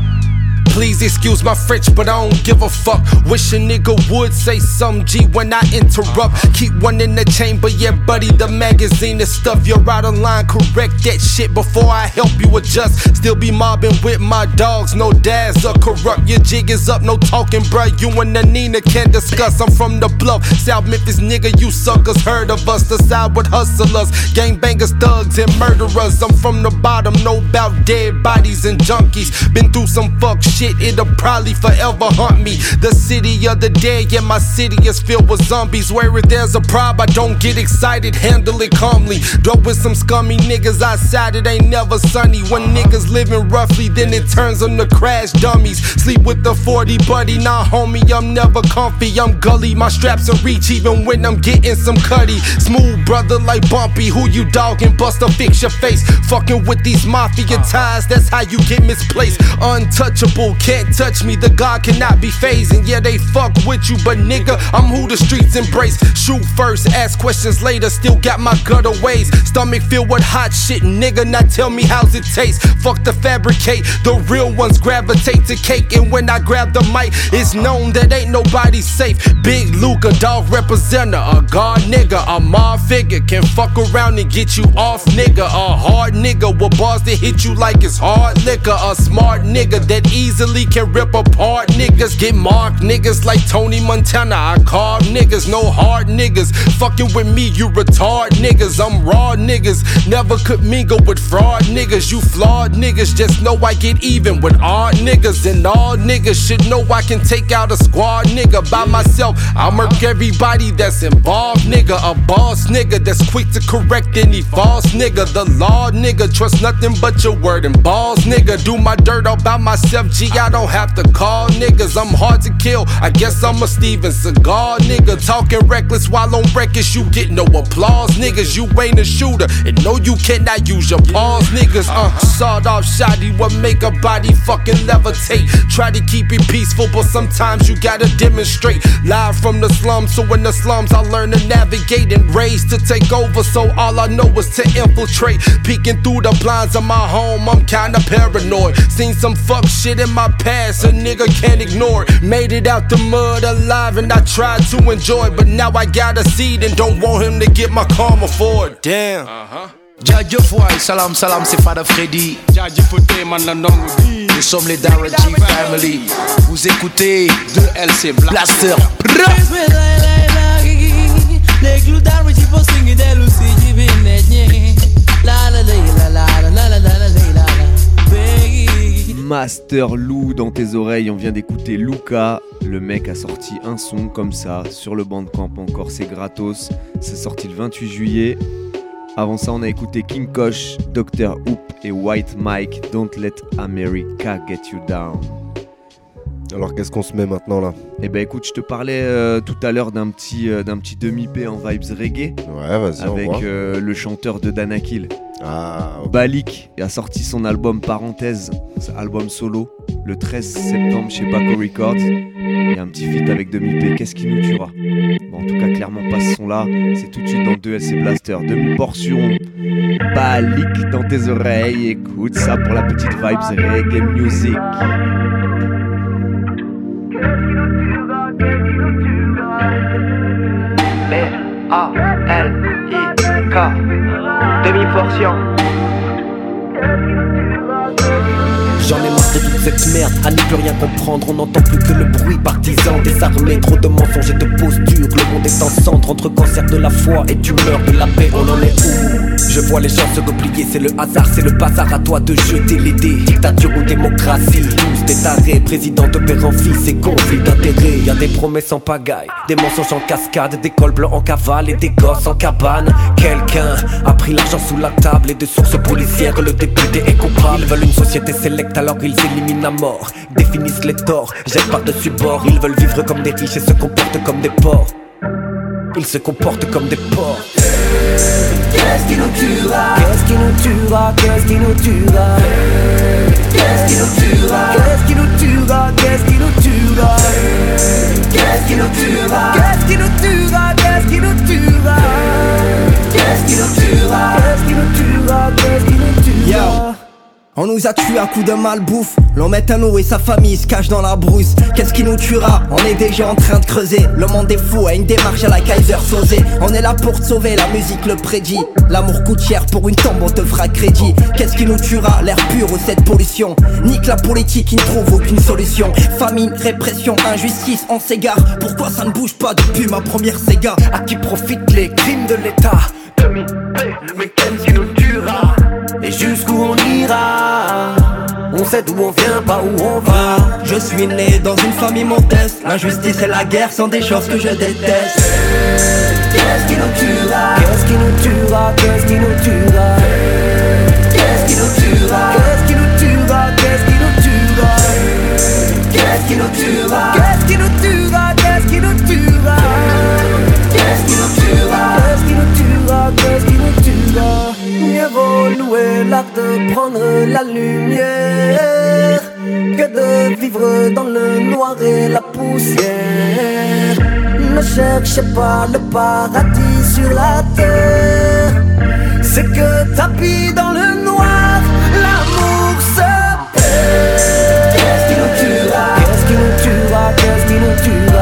Please excuse my French, but I don't give a fuck. Wish a nigga would say some G when I interrupt. Keep one in the chamber, yeah, buddy. The magazine is stuff. You're out of line, correct that shit before I help you adjust. Still be mobbing with my dogs, no dads are corrupt. Your jig is up, no talking, bruh. You and the Nina can't discuss. I'm from the bluff, South Memphis, nigga. You suckers heard of us. The side with hustlers, gangbangers, thugs, and murderers. I'm from the bottom, no bout dead bodies and junkies. Been through some fuck shit, it it'll probably forever haunt me. The city of the dead, yeah, my city is filled with zombies. Where if there's a problem, I don't get excited, handle it calmly. Dope with some scummy niggas outside, it ain't never sunny. When uh-huh. niggas living roughly, then it turns them to crash dummies. Sleep with the 40 buddy, nah, homie, I'm never comfy. I'm gully, my straps are reach even when I'm getting some cutty. Smooth brother like Bumpy, who you dogging? Buster, fix your face. Fucking with these mafia uh-huh. ties, that's how you get misplaced. Untouchable, can't touch me, the God cannot be phasing. Yeah, they fuck with you, but nigga, I'm who the streets embrace. Shoot first, ask questions later, still got my gutter ways. Stomach filled with hot shit, nigga, now tell me how's it taste. Fuck the fabricate, the real ones gravitate to cake. And when I grab the mic, it's known that ain't nobody safe. Big Luca, dog representer, a god nigga, a mob figure. Can fuck around and get you off, nigga. A hard nigga with bars that hit you like it's hard liquor. A smart nigga that can rip apart niggas. Get marked niggas like Tony Montana. I carve niggas, no hard niggas. Fucking with me, you retard niggas. I'm raw niggas. Never could mingle with fraud niggas. You flawed niggas. Just know I get even with odd niggas. And all niggas should know I can take out a squad nigga by myself. I'll murk everybody that's involved, nigga. A boss nigga that's quick to correct any false nigga. The law nigga. Trust nothing but your word and balls nigga. Do my dirt all by myself. G, I don't have to call niggas. I'm hard to kill. I guess I'm a Steven Seagal nigga. Talking reckless while on records. You get no applause, niggas. You ain't a shooter. And no, you cannot use your paws, niggas. Uh, sawed off shotty. What make a body fucking levitate? Try to keep it peaceful, but sometimes you gotta demonstrate. Live from the slums, so in the slums I learn to navigate and raise to take over. So all I know is to infiltrate. Peeking through the blinds of my home, I'm kinda paranoid. Seen some fuck shit in my past, a nigga can't ignore it. Made it out the mud alive and I tried to enjoy it, but now I got a seed and don't want him to get my karma for it. Damn. Uh-huh. Jaja Fouay, salam salam, c'est Fada Freddy. Jaja Foté, man. Nous sommes les Dara G Family. Vous écoutez 2LC Blaster. Neglu dar ci po singi delu si jibi netnye La la la la la la la la la la la la Begi Master Lou dans tes oreilles, on vient d'écouter Luca. Le mec a sorti un son comme ça sur le bandcamp encore, c'est gratos. C'est sorti le 28 juillet. Avant ça, on a écouté King Kosh, Dr. Hoop et White Mike, Don't Let America Get You Down. Alors qu'est-ce qu'on se met maintenant là? Eh ben écoute, je te parlais euh, tout à l'heure d'un petit, euh, d'un petit demi-p en vibes reggae. Ouais, vas-y, Avec euh, le chanteur de Danakil. Ah, Balik a sorti son album Parenthèse, album solo, le 13 septembre chez Paco Records. A un petit feat avec demi-p, qu'est-ce qui nous tuera? Bon, en tout cas, clairement pas ce son-là, c'est tout de suite dans 2SC Blaster. Demi-portion, Balik dans tes oreilles, écoute ça pour la petite vibes reggae music. B-A-L-I-K Demi-portion J'en ai marre de toute cette merde, à n'y plus rien comprendre, on n'entend plus que le bruit partisan des armées, trop de mensonges et de postures, le monde est en centre entre cancer de la foi et tumeur de la paix, on en est où? Je vois les gens se replier, c'est le hasard, c'est le bazar à toi de jeter les dés, dictature ou démocratie, tous des tarés, président de père en fils et conflit d'intérêts, y des promesses en pagaille, des mensonges en cascade, des cols blancs en cavale et des gosses en cabane, quelqu'un a pris l'argent sous la table et de sources policières, le député est coupable, ils veulent une société sélecte alors ils éliminent à mort, définissent les torts, jettent par-dessus bord, ils veulent vivre comme des riches et se comportent comme des porcs. Ils se comportent comme des porcs. Qu'est-ce qui nous tuera Qu'est-ce qui nous tuera Qu'est-ce qui nous tuera Qu'est-ce qui nous tuera Qu'est-ce qui nous tuera Qu'est-ce qui nous tuera Qu'est-ce qui nous tuera Qu'est-ce qui nous tuera Qu'est-ce qui nous tuera Qu'est-ce qui nous tuera Qu'est-ce qui nous tuera Qu'est-ce qui nous tuera Yo. On nous a tué à coups de malbouffe. L'on met à nous et sa famille se cache dans la brousse. Qu'est-ce qui nous tuera? On est déjà en train de creuser. Le monde est fou à une démarche à la Kaiser Sosé. On est là pour te sauver, la musique le prédit. L'amour coûte cher pour une tombe, on te fera crédit. Qu'est-ce qui nous tuera? L'air pur ou cette pollution? Nique la politique qui ne trouve aucune solution. Famine, répression, injustice, on s'égare. Pourquoi ça ne bouge pas depuis ma première Sega? À qui profitent les crimes de l'État? Jusqu'où on ira On sait d'où on vient, pas où on va. Je suis né dans une famille modeste. L'injustice et la guerre sont des choses que je déteste. Qu'est-ce qui nous tuera? Qu'est-ce qui nous tuera? Qu'est-ce qui nous tuera? La lumière Que de vivre dans le noir et la poussière. Ne cherchez pas le paradis sur la terre. C'est que tapis dans le noir L'amour se perd. Qu'est-ce qui nous tuera Qu'est-ce qui nous tuera Qu'est-ce qui nous tuera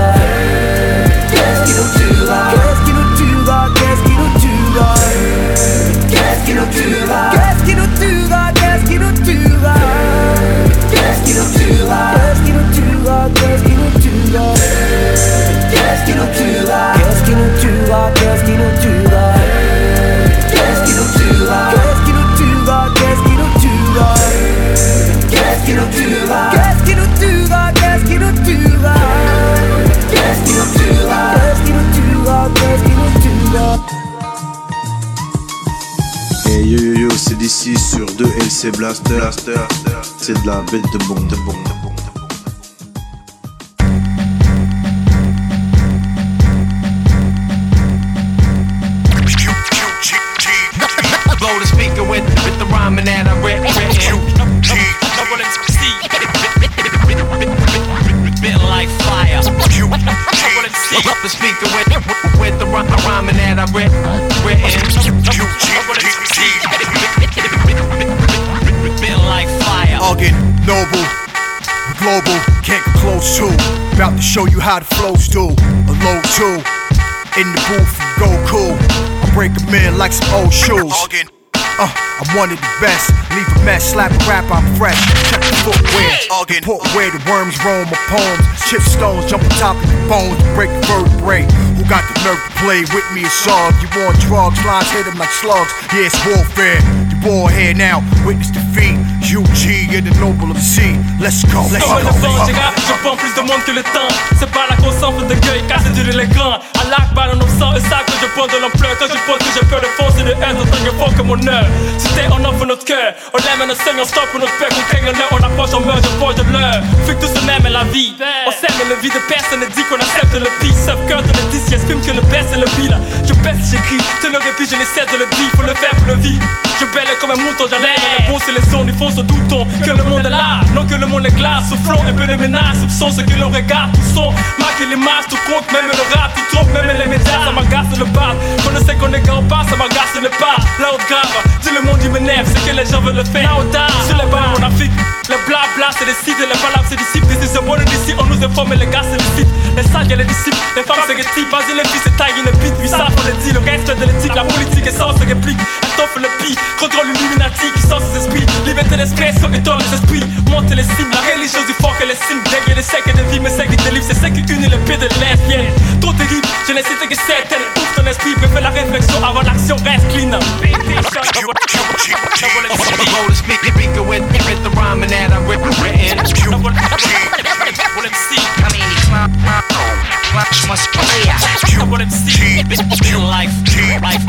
c'est d'ici sur 2 LC Blaster. C'est de la bête de bombe, de bombe, de bombe. Blow the speaker with, with the rhyming that I read. I wanna see. Been like fire. I wanna see the speaker with, with the rhy- rhyming that I read. I wanna see. Been like fire. Again, noble, global, can't come close to. About to show you how the flows do. A low two, in the booth, go cool. I break 'em in like some old shoes. Uh, I'm one of the best. Leave a mess, slap a rap, I'm fresh. Check the footwear, the put where the worms roam. My poems, chip stones, jump on top of the bones, break the vertebrae. Who got the nerve to play with me? It's all you want drugs, lines hit 'em like slugs. Yeah, it's warfare. You war here now, witness defeat. UG and the noble of the sea. Let's go, let's go. le vent, j'ai je prends plus de monde que le temps. C'est pas la consomme de gueule, car c'est dur l'écran. À l'arc, balle en sang, et ça que je prends de l'ampleur. Quand je pense que j'ai peur de force et de haine, autant que fort que mon heure. C'était on offre notre cœur, on aime et on saigne, on stoppe pour notre peur. Qu'on craigne l'heure, on approche, on meurt, je forge de l'heure. Fait que tout se même et la vie. On s'aime et le vie de personne ne dit qu'on accepte le pire. Sauf cœur de le dit, si estime que le best c'est le pire. Je pèse, j'écris, te le répit, je l'essaie de le dire, faut le faire pour le vivre. Je belle comme un mouton, j'allais, les bons c'est les sons, ils font Que le monde est là, non que le monde est glace, soufflons un peu de menaces, soupçons ce que l'on regarde, tout son, marque les masses, tout compte, même le rap, tout trompe, même les médias, ça m'agace le bas. Qu'on ne sait qu'on est ou pas, ça m'agace le pas. Là où grave, dis le monde il m'énerve, c'est que les gens veulent le faire. Là où tard, sur les bancs, on Afrique, le blabla c'est les sites, et les palabres c'est disciples, this is the one d'ici, on nous informe, et les gars c'est les sites, les sages et les disciples, les femmes c'est rétipes, vas-y les filles c'est taille, une bite, oui ça faut le dire, le reste de l'éthique, la politique est sans se réplique, elle t'offre le pire, contrôle l'illuminati qui sort ses esprits, liberté les esprits, montent les. La religion du fort les cimes les secs de vie, mais secs de livres, c'est secs qui unit le pied de lesbienne. Trop je n'ai cité que. Ouvre ton esprit, préfère la réflexion avant l'action, reste clean. You life, life,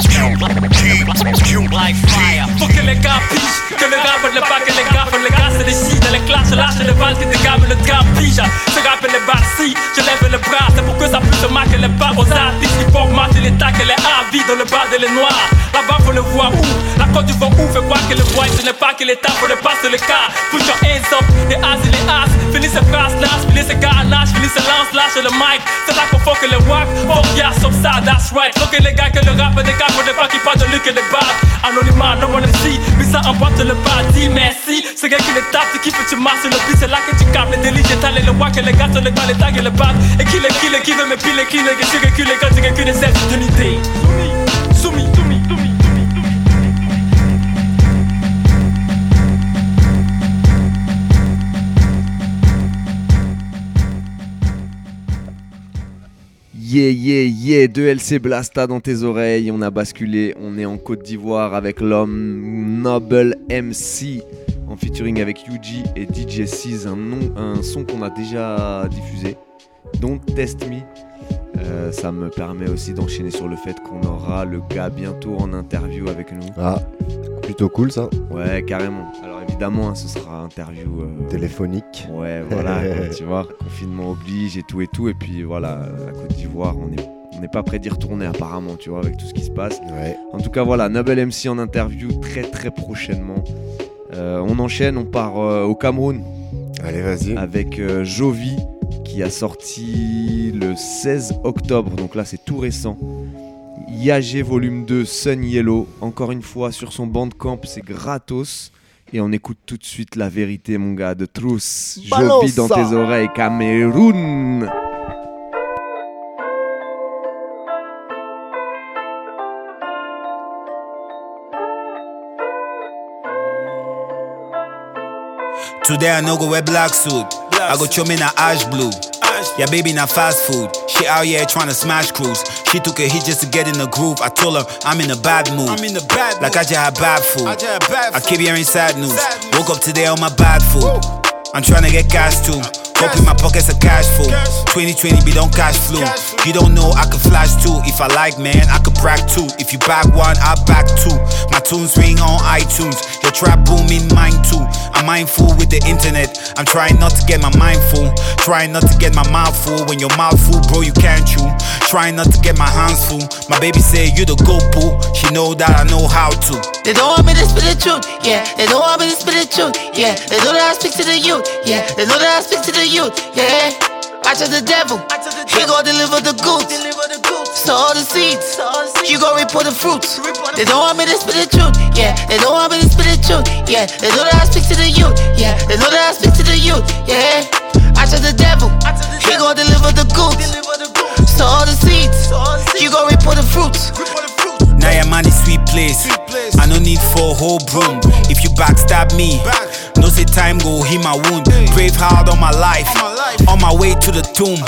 life, fire. Fucking les gars, bitch, que le rap de la que les font les gars c'est des dans les classes, je lâche les balles gars mais le gars pige. Ce rap et les si, je lève le bras, c'est pour que ça puisse marquer les pas aux artistes qui font mater les tacs et les avis dans le bas de les noirs. Là-bas faut le voir où, la côte du vent où, fait croire que le voit, ce n'est pas que l'état faut le passer le cas. Put your hands up, les as et les as, finis ces phrases lâche, finis ces gars lâche, finis ces lances lâche le mic. C'est là qu'on faut que le walk, fuck yeah, some ça, that's right. Faut que les gars que le rap des gars, faut pas qui parlent de lui que les bars. Anonymat, no one MC, mais ça emporte le pas, merci. C'est gars qui les tape, qui fait tu marches le but, c'est là que tu capes les délits, j'étale le walk, et les gars, les gars, les tags et le bat. Et qui les qui les qui veut me pile, qui les qui les qui les quand tu recules cette unité. Soumis, Yeah, yeah, yeah, 2LC Blasta dans tes oreilles. On a basculé, on est en Côte d'Ivoire avec l'homme Noble MC. en featuring avec Yuji et DJ Seas, un, nom- un son qu'on a déjà diffusé. Donc Test Me. Euh, ça me permet aussi d'enchaîner sur le fait qu'on aura le gars bientôt en interview avec nous. Ah, plutôt cool ça. Ouais, carrément. Alors évidemment, hein, ce sera interview euh, Téléphonique. Ouais, voilà, tu vois, confinement oblige et tout et tout. Et puis voilà, la Côte d'Ivoire, on est on n'est pas prêt d'y retourner apparemment, tu vois, avec tout ce qui se passe. En tout cas, voilà, Noble MC en interview très très prochainement. Euh, on enchaîne, on part euh, au Cameroun. Allez, vas-y. Avec euh, Jovi qui a sorti le 16 octobre, donc là c'est tout récent. Yagé volume 2 Sun Yellow, encore une fois sur son bandcamp, c'est gratos. Et on écoute tout de suite la vérité, mon gars, de Trousse. Balance Jovi dans tes oreilles, Cameroun. Today I no go wear black suit. I go in a ash blue. Yeah, baby, not fast food. She out here trying to smash crews. She took a hit just to get in the groove. I told her I'm in a bad mood. I'm in the bad mood. Like I just had bad food. I, just had bad food. I keep hearing sad news. Woke up today on my bad food. I'm trying to get cash too. Hope in my pockets are cash full. 2020 be don't cash flow. You don't know I can flash too. If I like, man, I could brag too. If you back one, I back two. My tunes ring on iTunes. Your trap booming, mine too. I'm mindful with the internet. I'm trying not to get my mind full. Trying not to get my mouth full. When your mouth full, bro, you can't chew. Trying not to get my hands full. My baby say you the go boo. She know that I know how to. They don't want me to spit the truth, yeah. They don't want me to spit the truth, yeah. They know that I speak to the youth, yeah. They know that I speak to the youth, yeah. I to the devil, he gon' deliver the goods. Sow the seeds, you gon' reap the fruits. They don't want me to spit the truth, yeah. They don't want me to spit the truth, yeah. They know that I speak to the youth, yeah. They know that I speak to the youth, yeah. I to the devil, he gon' deliver the goods. Sow the seeds, you gon' reap the fruits. Man is sweet place. I no need for a whole broom. If you backstab me, no say time go heal my wound. Brave hard on my life, on my way to the tomb.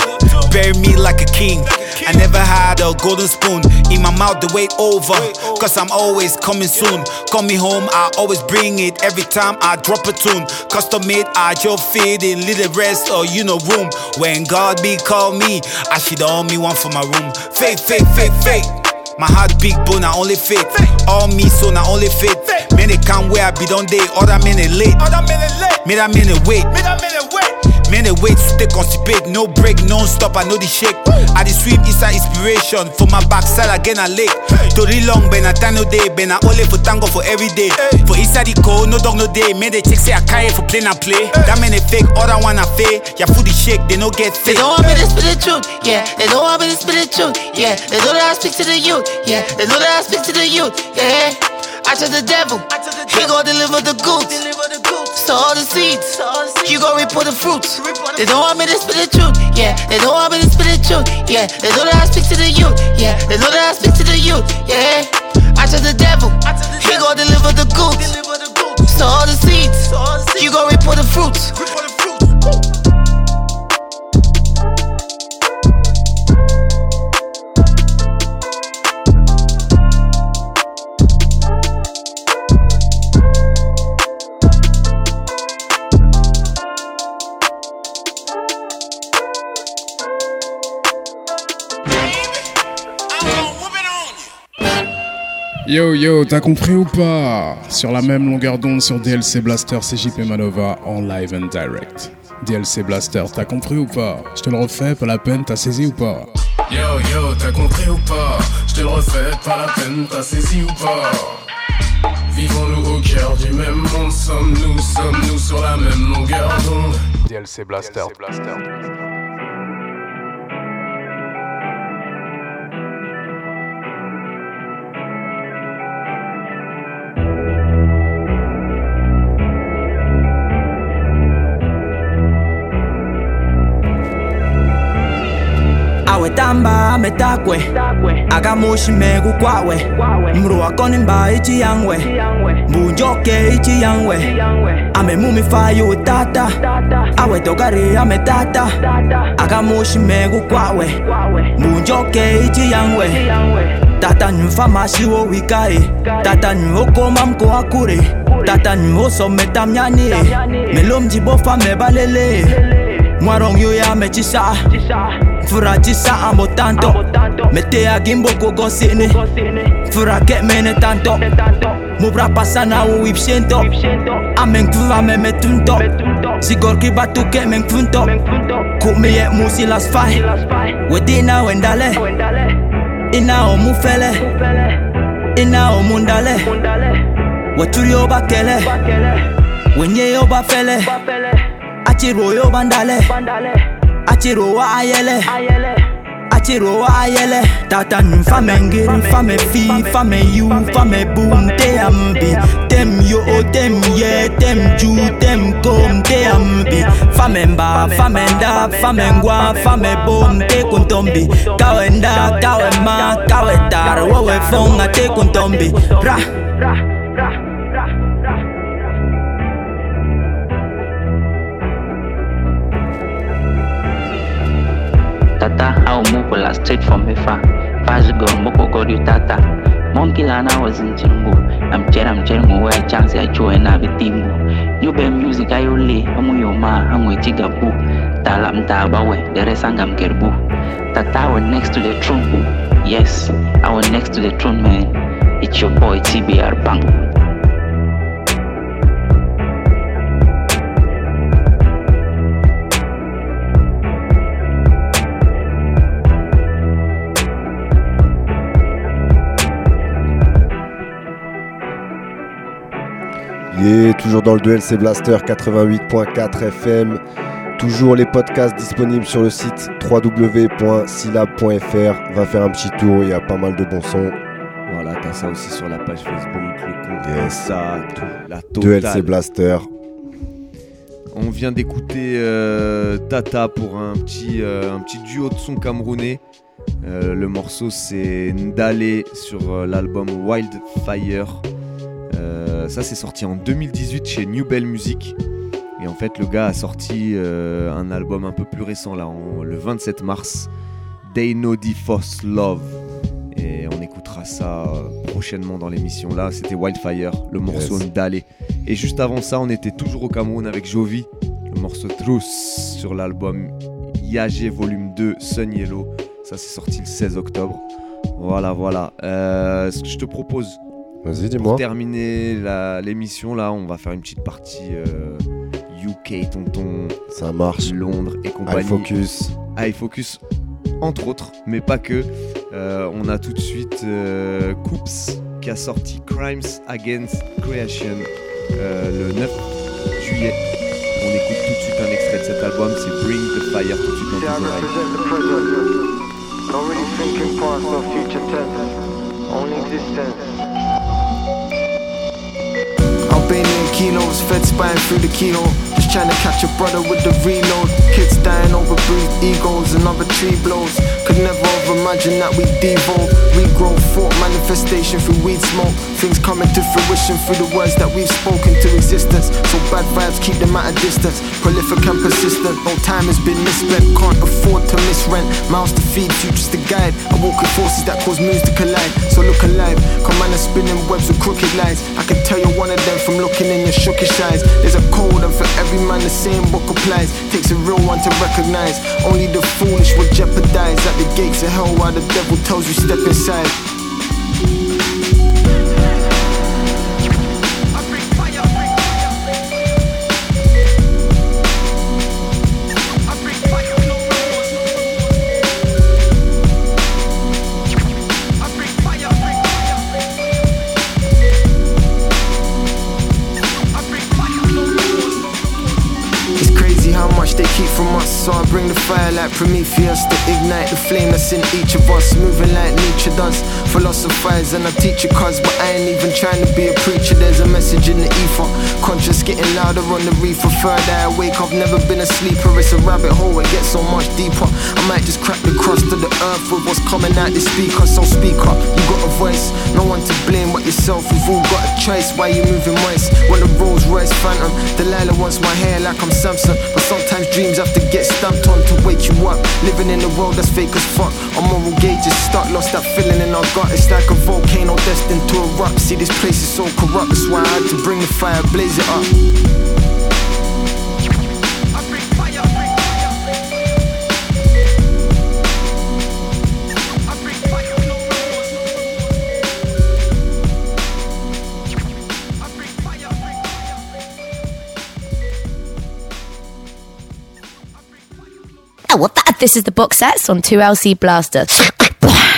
Bury me like a king. I never had a golden spoon in my mouth. The wait over, cause I'm always coming soon. Coming home, I always bring it every time I drop a tune. Custom made, I just fit in little rest or you know room. When God be call me, I should all me one for my room. Faith, faith, faith, faith. My heart big bone, I only faith. All me, so I only faith. Man, they come where I be done day, other men they late. Me that men they wait. Man, they wait to stay constipate. No break, non stop, I know the shake. I the swim inside inspiration. For my backside again, I lake. Tori long, ben I no day, ben I only for tango for every day. For inside the cold, no dog no day. Man, they check say I carry for play and play. That man they fake, other one I fake. Ya food the shake, they no get They don't want me to spit the truth, yeah. They don't want me to spit the truth, yeah. They know that I speak to the youth, yeah. They know that I speak to the youth, yeah. I to the devil, he gon' deliver the goods. Sow the seeds, you gon' reap the fruits. They don't want me to spit the truth, yeah. They don't want me to spit the truth, yeah. They know that I speak to the youth, yeah. They know that I speak to the youth, yeah. I to the devil, he gon' deliver the goods. Sow the seeds, you gon' reap the fruits. Yo yo, t'as compris ou pas? Sur la même longueur d'onde sur DLC Blaster, c'est JP Manova en live and direct. DLC Blaster, t'as compris ou pas? Je te le refais, pas la peine, t'as saisi ou pas? Yo yo, t'as compris ou pas? Je te le refais, pas la peine, t'as saisi ou pas? Vivons-nous au cœur du même monde, sommes-nous, sommes-nous sur la même longueur d'onde? DLC Blaster. wetamba metakwe akamushimeka ukwawe mru wakona imba ichi yangwe. Mbunjoke ichi yangwe. Amemumifayi utata awetokari ametata akamushimeka ukwawe mbunjoke ichi yangwe. Tata nyumfamashiwo wikai. Tata nyuokoma mko akure tata nyuosometa melomji melomjibofa mebalele mwarong yuya mechisa Furachisa amo tanto. Mete a gimbo kogo sini Furaket mene tanto. Mubra pasana u wipshento Amen kva me me tunto Sigor ki batu ke men funto Kumi et musi las fai Wedina wendale. Ina o mufele. Ina o mundale. Weturi oba kele Wenye oba fele Achiru oba ndale Bandale. Achiro wa ayele achiro wa ayele tata nu fame ngiri fame fi fame yu fame boom te ambi tem yo o tem ye tem ju tem kom te ambi fame mba fame nda fame ngwa fame bom te kuntombi kawe nda kawe ma kawe tar wowe fonga te kuntombi ra. Tata Angola, straight from Ifa. Fajigon, Moko Godu Tata. Monkey Lana was in Jingu. I'm Cheram Chelmu, where chance I chew and have a team. You be music, I only, I'm with your Amu Yoma, Amu Chigabu. Talam Tabawe, the rest I'm Kerbu. Tata was next to the throne. Yes, I was next to the throne, man. It's your boy, TBR Bang. Yeah, toujours dans le duel, c'est Blaster 88.4 FM. Toujours les podcasts disponibles sur le site www.silab.fr. Va faire un petit tour, il y a pas mal de bons sons. Voilà, t'as ça aussi sur la page Facebook, le compte ça, tout, la totale. C'est Blaster. On vient d'écouter euh, Tata pour un petit, euh, un petit duo de son camerounais. Euh, le morceau c'est Ndale sur l'album Wildfire. Ça c'est sorti en 2018 chez New Bell Music. Et en fait le gars a sorti euh, un album un peu plus récent là, en- le 27 mars. They Know the Force Love. Et on écoutera ça euh, prochainement dans l'émission là. C'était Wildfire, le morceau Yes. Ndale. Et juste avant ça, on était toujours au Cameroun avec Jovi, le morceau Truce sur l'album Yagé Volume 2 Sun Yellow. Ça, c'est sorti le 16 octobre. Voilà, voilà. Euh, ce que je te propose, Vas-y, pour dis-moi. terminer la- l'émission, là, on va faire une petite partie euh, UK, tonton. Ça marche. Londres et compagnie. iFocus. iFocus, entre autres, mais pas que. Euh, on a tout de suite euh, Coops qui a sorti Crimes Against Creation euh, le 9 juillet. On écoute tout de suite un extrait de cet album, c'est Bring the Fire tout de suite dans oreilles. represent the Albanian kilos, fed spying through the keyhole. Just trying to catch a brother with the reload. Kids dying over bruised egos and other tree blows. Could never have imagined that we devolve. Regrow thought manifestation through weed smoke. Things coming to fruition through the words that we've spoken to existence. So bad vibes keep them at a distance. Prolific and persistent. No time has been misspent. Can't afford to miss rent. Mouths to feed, futures to guide. I walk with forces that cause moons to collide. So look alive. Come on spinning webs with crooked lines. I can tell you're one of them from looking in your shookish eyes. There's a code, and for every man the same book applies. Takes a real one to recognize. Only the foolish will jeopardize at the gates of hell while the devil tells you step inside. Like Prometheus to ignite the flame that's in each of us. Moving like nature does. Philosophize and I teach you cuz, but I ain't even trying to be a preacher. There's a message in the ether. Conscious getting louder on the reefer. Further I wake, I've never been a sleeper. It's a rabbit hole, it gets so much deeper. I might just crack the crust of the earth with what's coming out the speaker. So speak up, you got a voice. No one to blame but yourself. We've all got a choice. Why you moving moist? When the Rolls Royce Phantom, Delilah wants my hair like I'm Samson. But sometimes dreams have to get stamped on to wake you up. Living in a world that's fake as fuck. Our moral gauges stuck, lost that feeling in our gut. It's like a volcano destined to erupt. See, this place is so corrupt, that's why I had to bring the fire, blaze it up. This is the box sets on 2LC Blaster.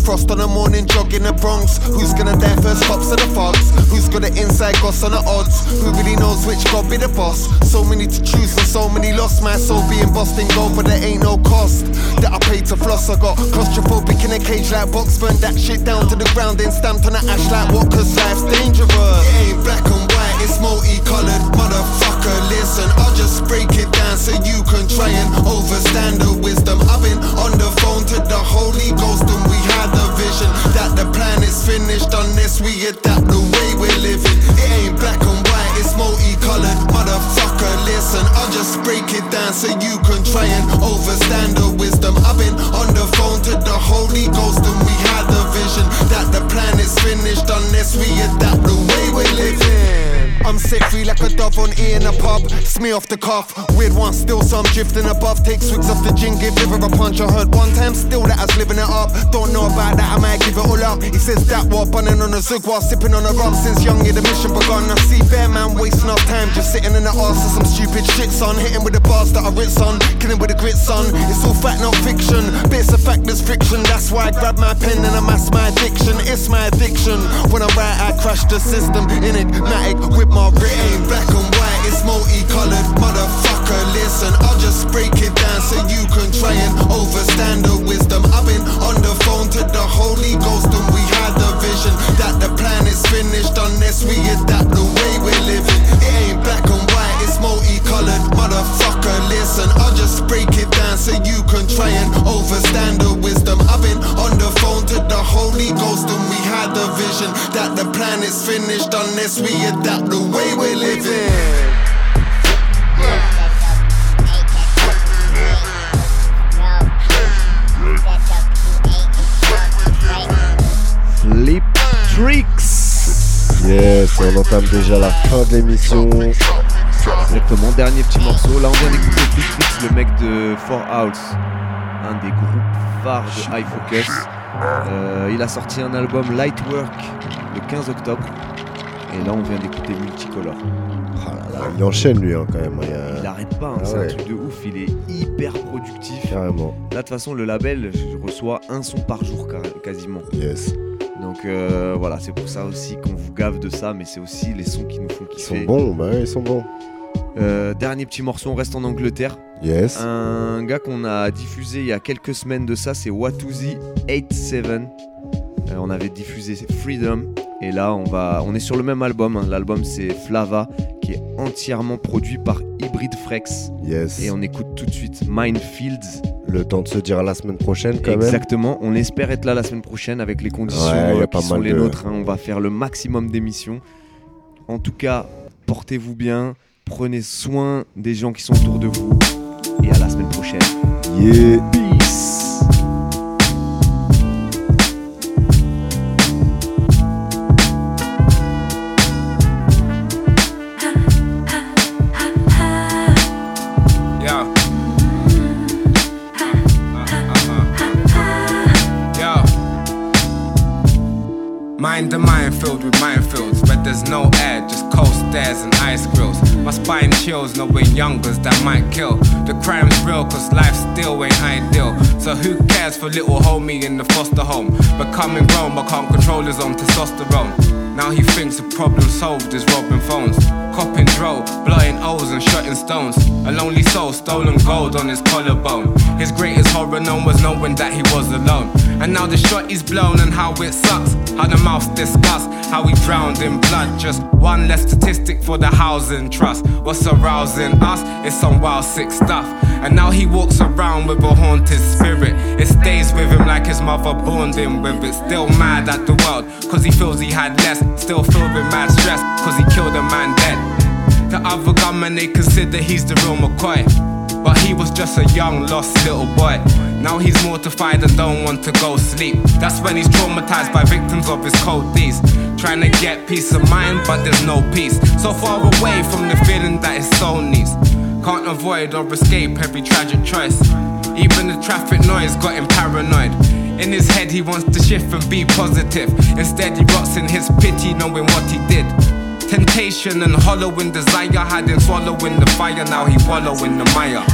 Frost on the morning, jog in the Bronx. Who's gonna die first? Cops or the fogs? Who's got the inside goss on the odds? Who really knows which God be the boss? So many to choose and so many lost. My soul being bossed in gold, but there ain't no cost. That I paid to floss. I got claustrophobic in a cage like box. Burn that shit down to the ground, then stamped on the ash like what? Cause life's dangerous. It ain't black and it's multicolored. Motherfucker, listen, I'll just break it down so you can try and overstand the wisdom. I've been on the phone to the Holy Ghost and we had the vision that the plan is finished unless we adapt the way we're living. It ain't black and white, it's multicolored. Motherfucker, listen, I'll just break it down so you can try and overstand the wisdom. I've been on the phone to the Holy Ghost and we had the vision that the plan is finished unless we adapt the way we're living. I'm set free like a dove on E in a pub. Smear off the cuff. Weird one, still some drifting above. Take swigs off the gin, give liver a punch. I heard one time still that I was living it up. Don't know about that, I might give it all up. He says that while bunning on a zug while sipping on a rum. Since young, yeah, the mission begun. I see bear man wasting our time just sitting in the arse of some stupid shit, son. Hitting with the bars that I writ, son. Killing with the grit, son. It's all fact, not fiction. Bits of fact, there's friction. That's why I grab my pen and I mask my addiction. It's my addiction. When I write, I crash the system. in Enigmatic with my ain't black and white, it's multicolored. Motherfucker, listen, I'll just break it down so you can try and overstand the wisdom. I've been on the phone to the Holy Ghost and we had the vision that the plan is finished unless we adapt the way we're living. It ain't black and white, it's multicolored. Motherfucker, listen, I'll just break it down so you can try and overstand the wisdom. I've been on the phone to the Holy Ghost and we had the vision that the plan is finished unless we adapt the Yes, on entame déjà la fin de l'émission. Exactement, dernier petit morceau. Là, on vient d'écouter Tricks, le mec de Four House, un des groupes phares de High Focus. Euh, il a sorti un album Lightwork le 15 octobre. Et là, on vient d'écouter Multicolor. Il enchaîne lui hein, quand même. Il, a- Il arrête pas, hein, Ah c'est ouais. un truc de ouf, il est hyper productif. Carrément. Là, de toute façon, le label, je reçois un son par jour quasiment. Yes. Donc euh, voilà, c'est pour ça aussi qu'on vous gave de ça, mais c'est aussi les sons qui nous font Ils kiffer. sont bons, bah ouais, ils sont bons. Euh, dernier petit morceau, on reste en Angleterre. Yes. Un gars qu'on a diffusé il y a quelques semaines de ça, c'est Watuzi 87. Euh, on avait diffusé Freedom. Et là, on, va, on est sur le même album. hein. L'album, c'est Flava, qui est entièrement produit par Hybrid Frex. Yes. Et on écoute tout de suite Minefields. Le temps de se dire à la semaine prochaine quand même. Exactement. On espère être là la semaine prochaine avec les conditions Ouais, euh, pas qui sont les de- nôtres. hein. On va faire le maximum d'émissions. En tout cas, portez-vous bien. Prenez soin des gens qui sont autour de vous. Et à la semaine prochaine. Yeah. Mind the minefield with minefields, but there's no air, just cold stairs and ice grills. My spine chills, knowing youngers that might kill. The crime's real, cause life still ain't ideal. So who cares for little homie in the foster home? Becoming grown, but can't control his own testosterone. Now he thinks the problem solved is robbing phones. Copping dro, blowing O's and shutting stones. A lonely soul, stolen gold on his collarbone. His greatest horror known was knowing that he was alone. And now the shot is blown and how it sucks. How the mouth discuss how he drowned in blood. Just one less statistic for the housing trust. What's arousing us is some wild sick stuff. And now he walks around with a haunted spirit. It stays with him like his mother born him with it. Still mad at the world, cause he feels he had less. Still filled with mad stress, cause he killed a man dead. The other gunmen they consider he's the real McCoy. But he was just a young, lost little boy. Now he's mortified and don't want to go sleep. That's when he's traumatized by victims of his cold deeds. Trying to get peace of mind, but there's no peace. So far away from the feeling that his soul needs. Can't avoid or escape every tragic choice. Even the traffic noise got him paranoid. In his head, he wants to shift and be positive. Instead, he rots in his pity, knowing what he did. Temptation and hollowing desire had him swallowing the fire. Now he wallowing the mire.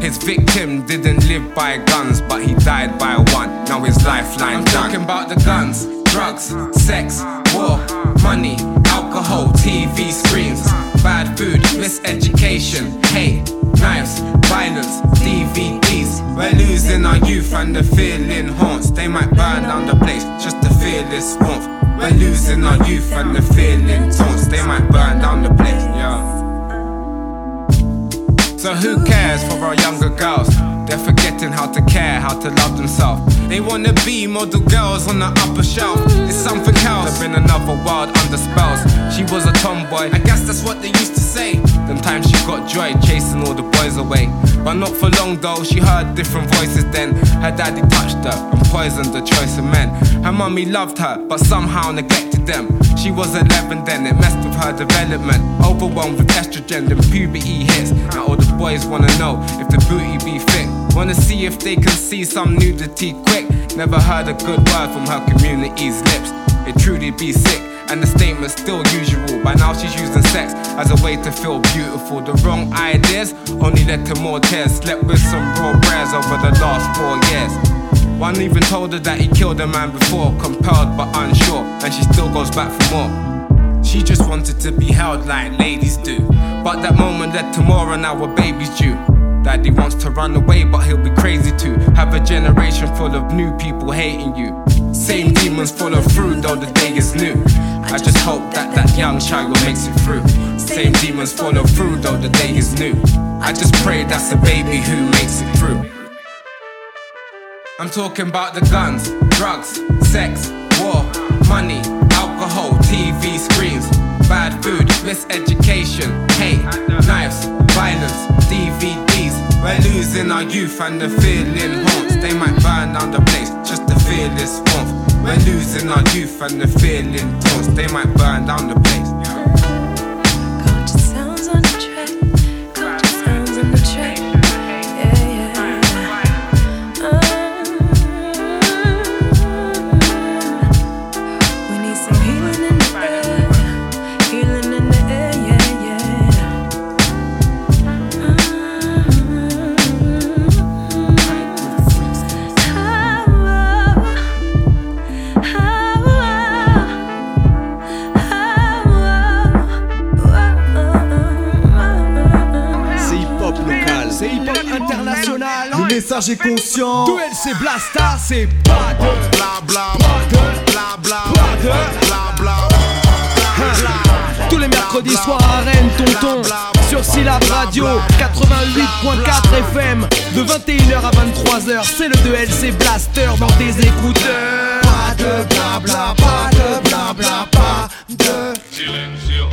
His victim didn't live by guns, but he died by one. Now his lifeline I'm done. talking about the guns, drugs, sex, war, money, alcohol, TV screens, bad food, miseducation, hate, knives, violence, DVDs. We're losing our youth and the feeling haunts. They might burn down the place just to feel this warmth. We're losing our youth and the feeling taunts. They might burn down the place, yeah. So who cares for our younger girls? They're forgetting how to care, how to love themselves. They wanna be model girls on the upper shelf. It's something else. I've been another world under spells. She was a tomboy, I guess that's what they used to say. Them times she got joy chasing all the boys away. But not for long though, she heard different voices then. Her daddy touched her and poisoned the choice of men. Her mummy loved her, but somehow neglected them. She was 11 then, it messed with her development. Overwhelmed with estrogen, then puberty hits. Now all the boys wanna know if the booty be fit. Wanna see if they can see some nudity quick. Never heard a good word from her community's lips. It truly be sick. And the statement's still usual. By now she's using sex as a way to feel beautiful. The wrong ideas only led to more tears. Slept with some raw prayers over the last four years. One even told her that he killed a man before, compelled but unsure, and she still goes back for more. She just wanted to be held like ladies do. But that moment led to more, and now a baby's due. Daddy wants to run away, but he'll be crazy too. Have a generation full of new people hating you. Same demons follow through, though the day is new. I just hope that that young child makes it through. Same demons follow through, though the day is new. I just pray that's a baby who makes it through. I'm talking about the guns, drugs, sex, war, money, alcohol, TV screens, bad food, miseducation, hate, knives, violence, DVDs. We're losing our youth and the feeling haunts. They might burn down the place just to feel this warmth. We're losing our youth and the feeling taunts. They might burn down the place. j'ai conscience. D'où elle c'est blasta, c'est pas de blabla, bla bla bla Tous les mercredis soirs à Rennes, tonton. Sur Syllab Radio 88.4 FM de 21h à 23h, c'est le 2LC Blaster dans des écouteurs. Pas de blabla, pas de blabla, pas de silencio.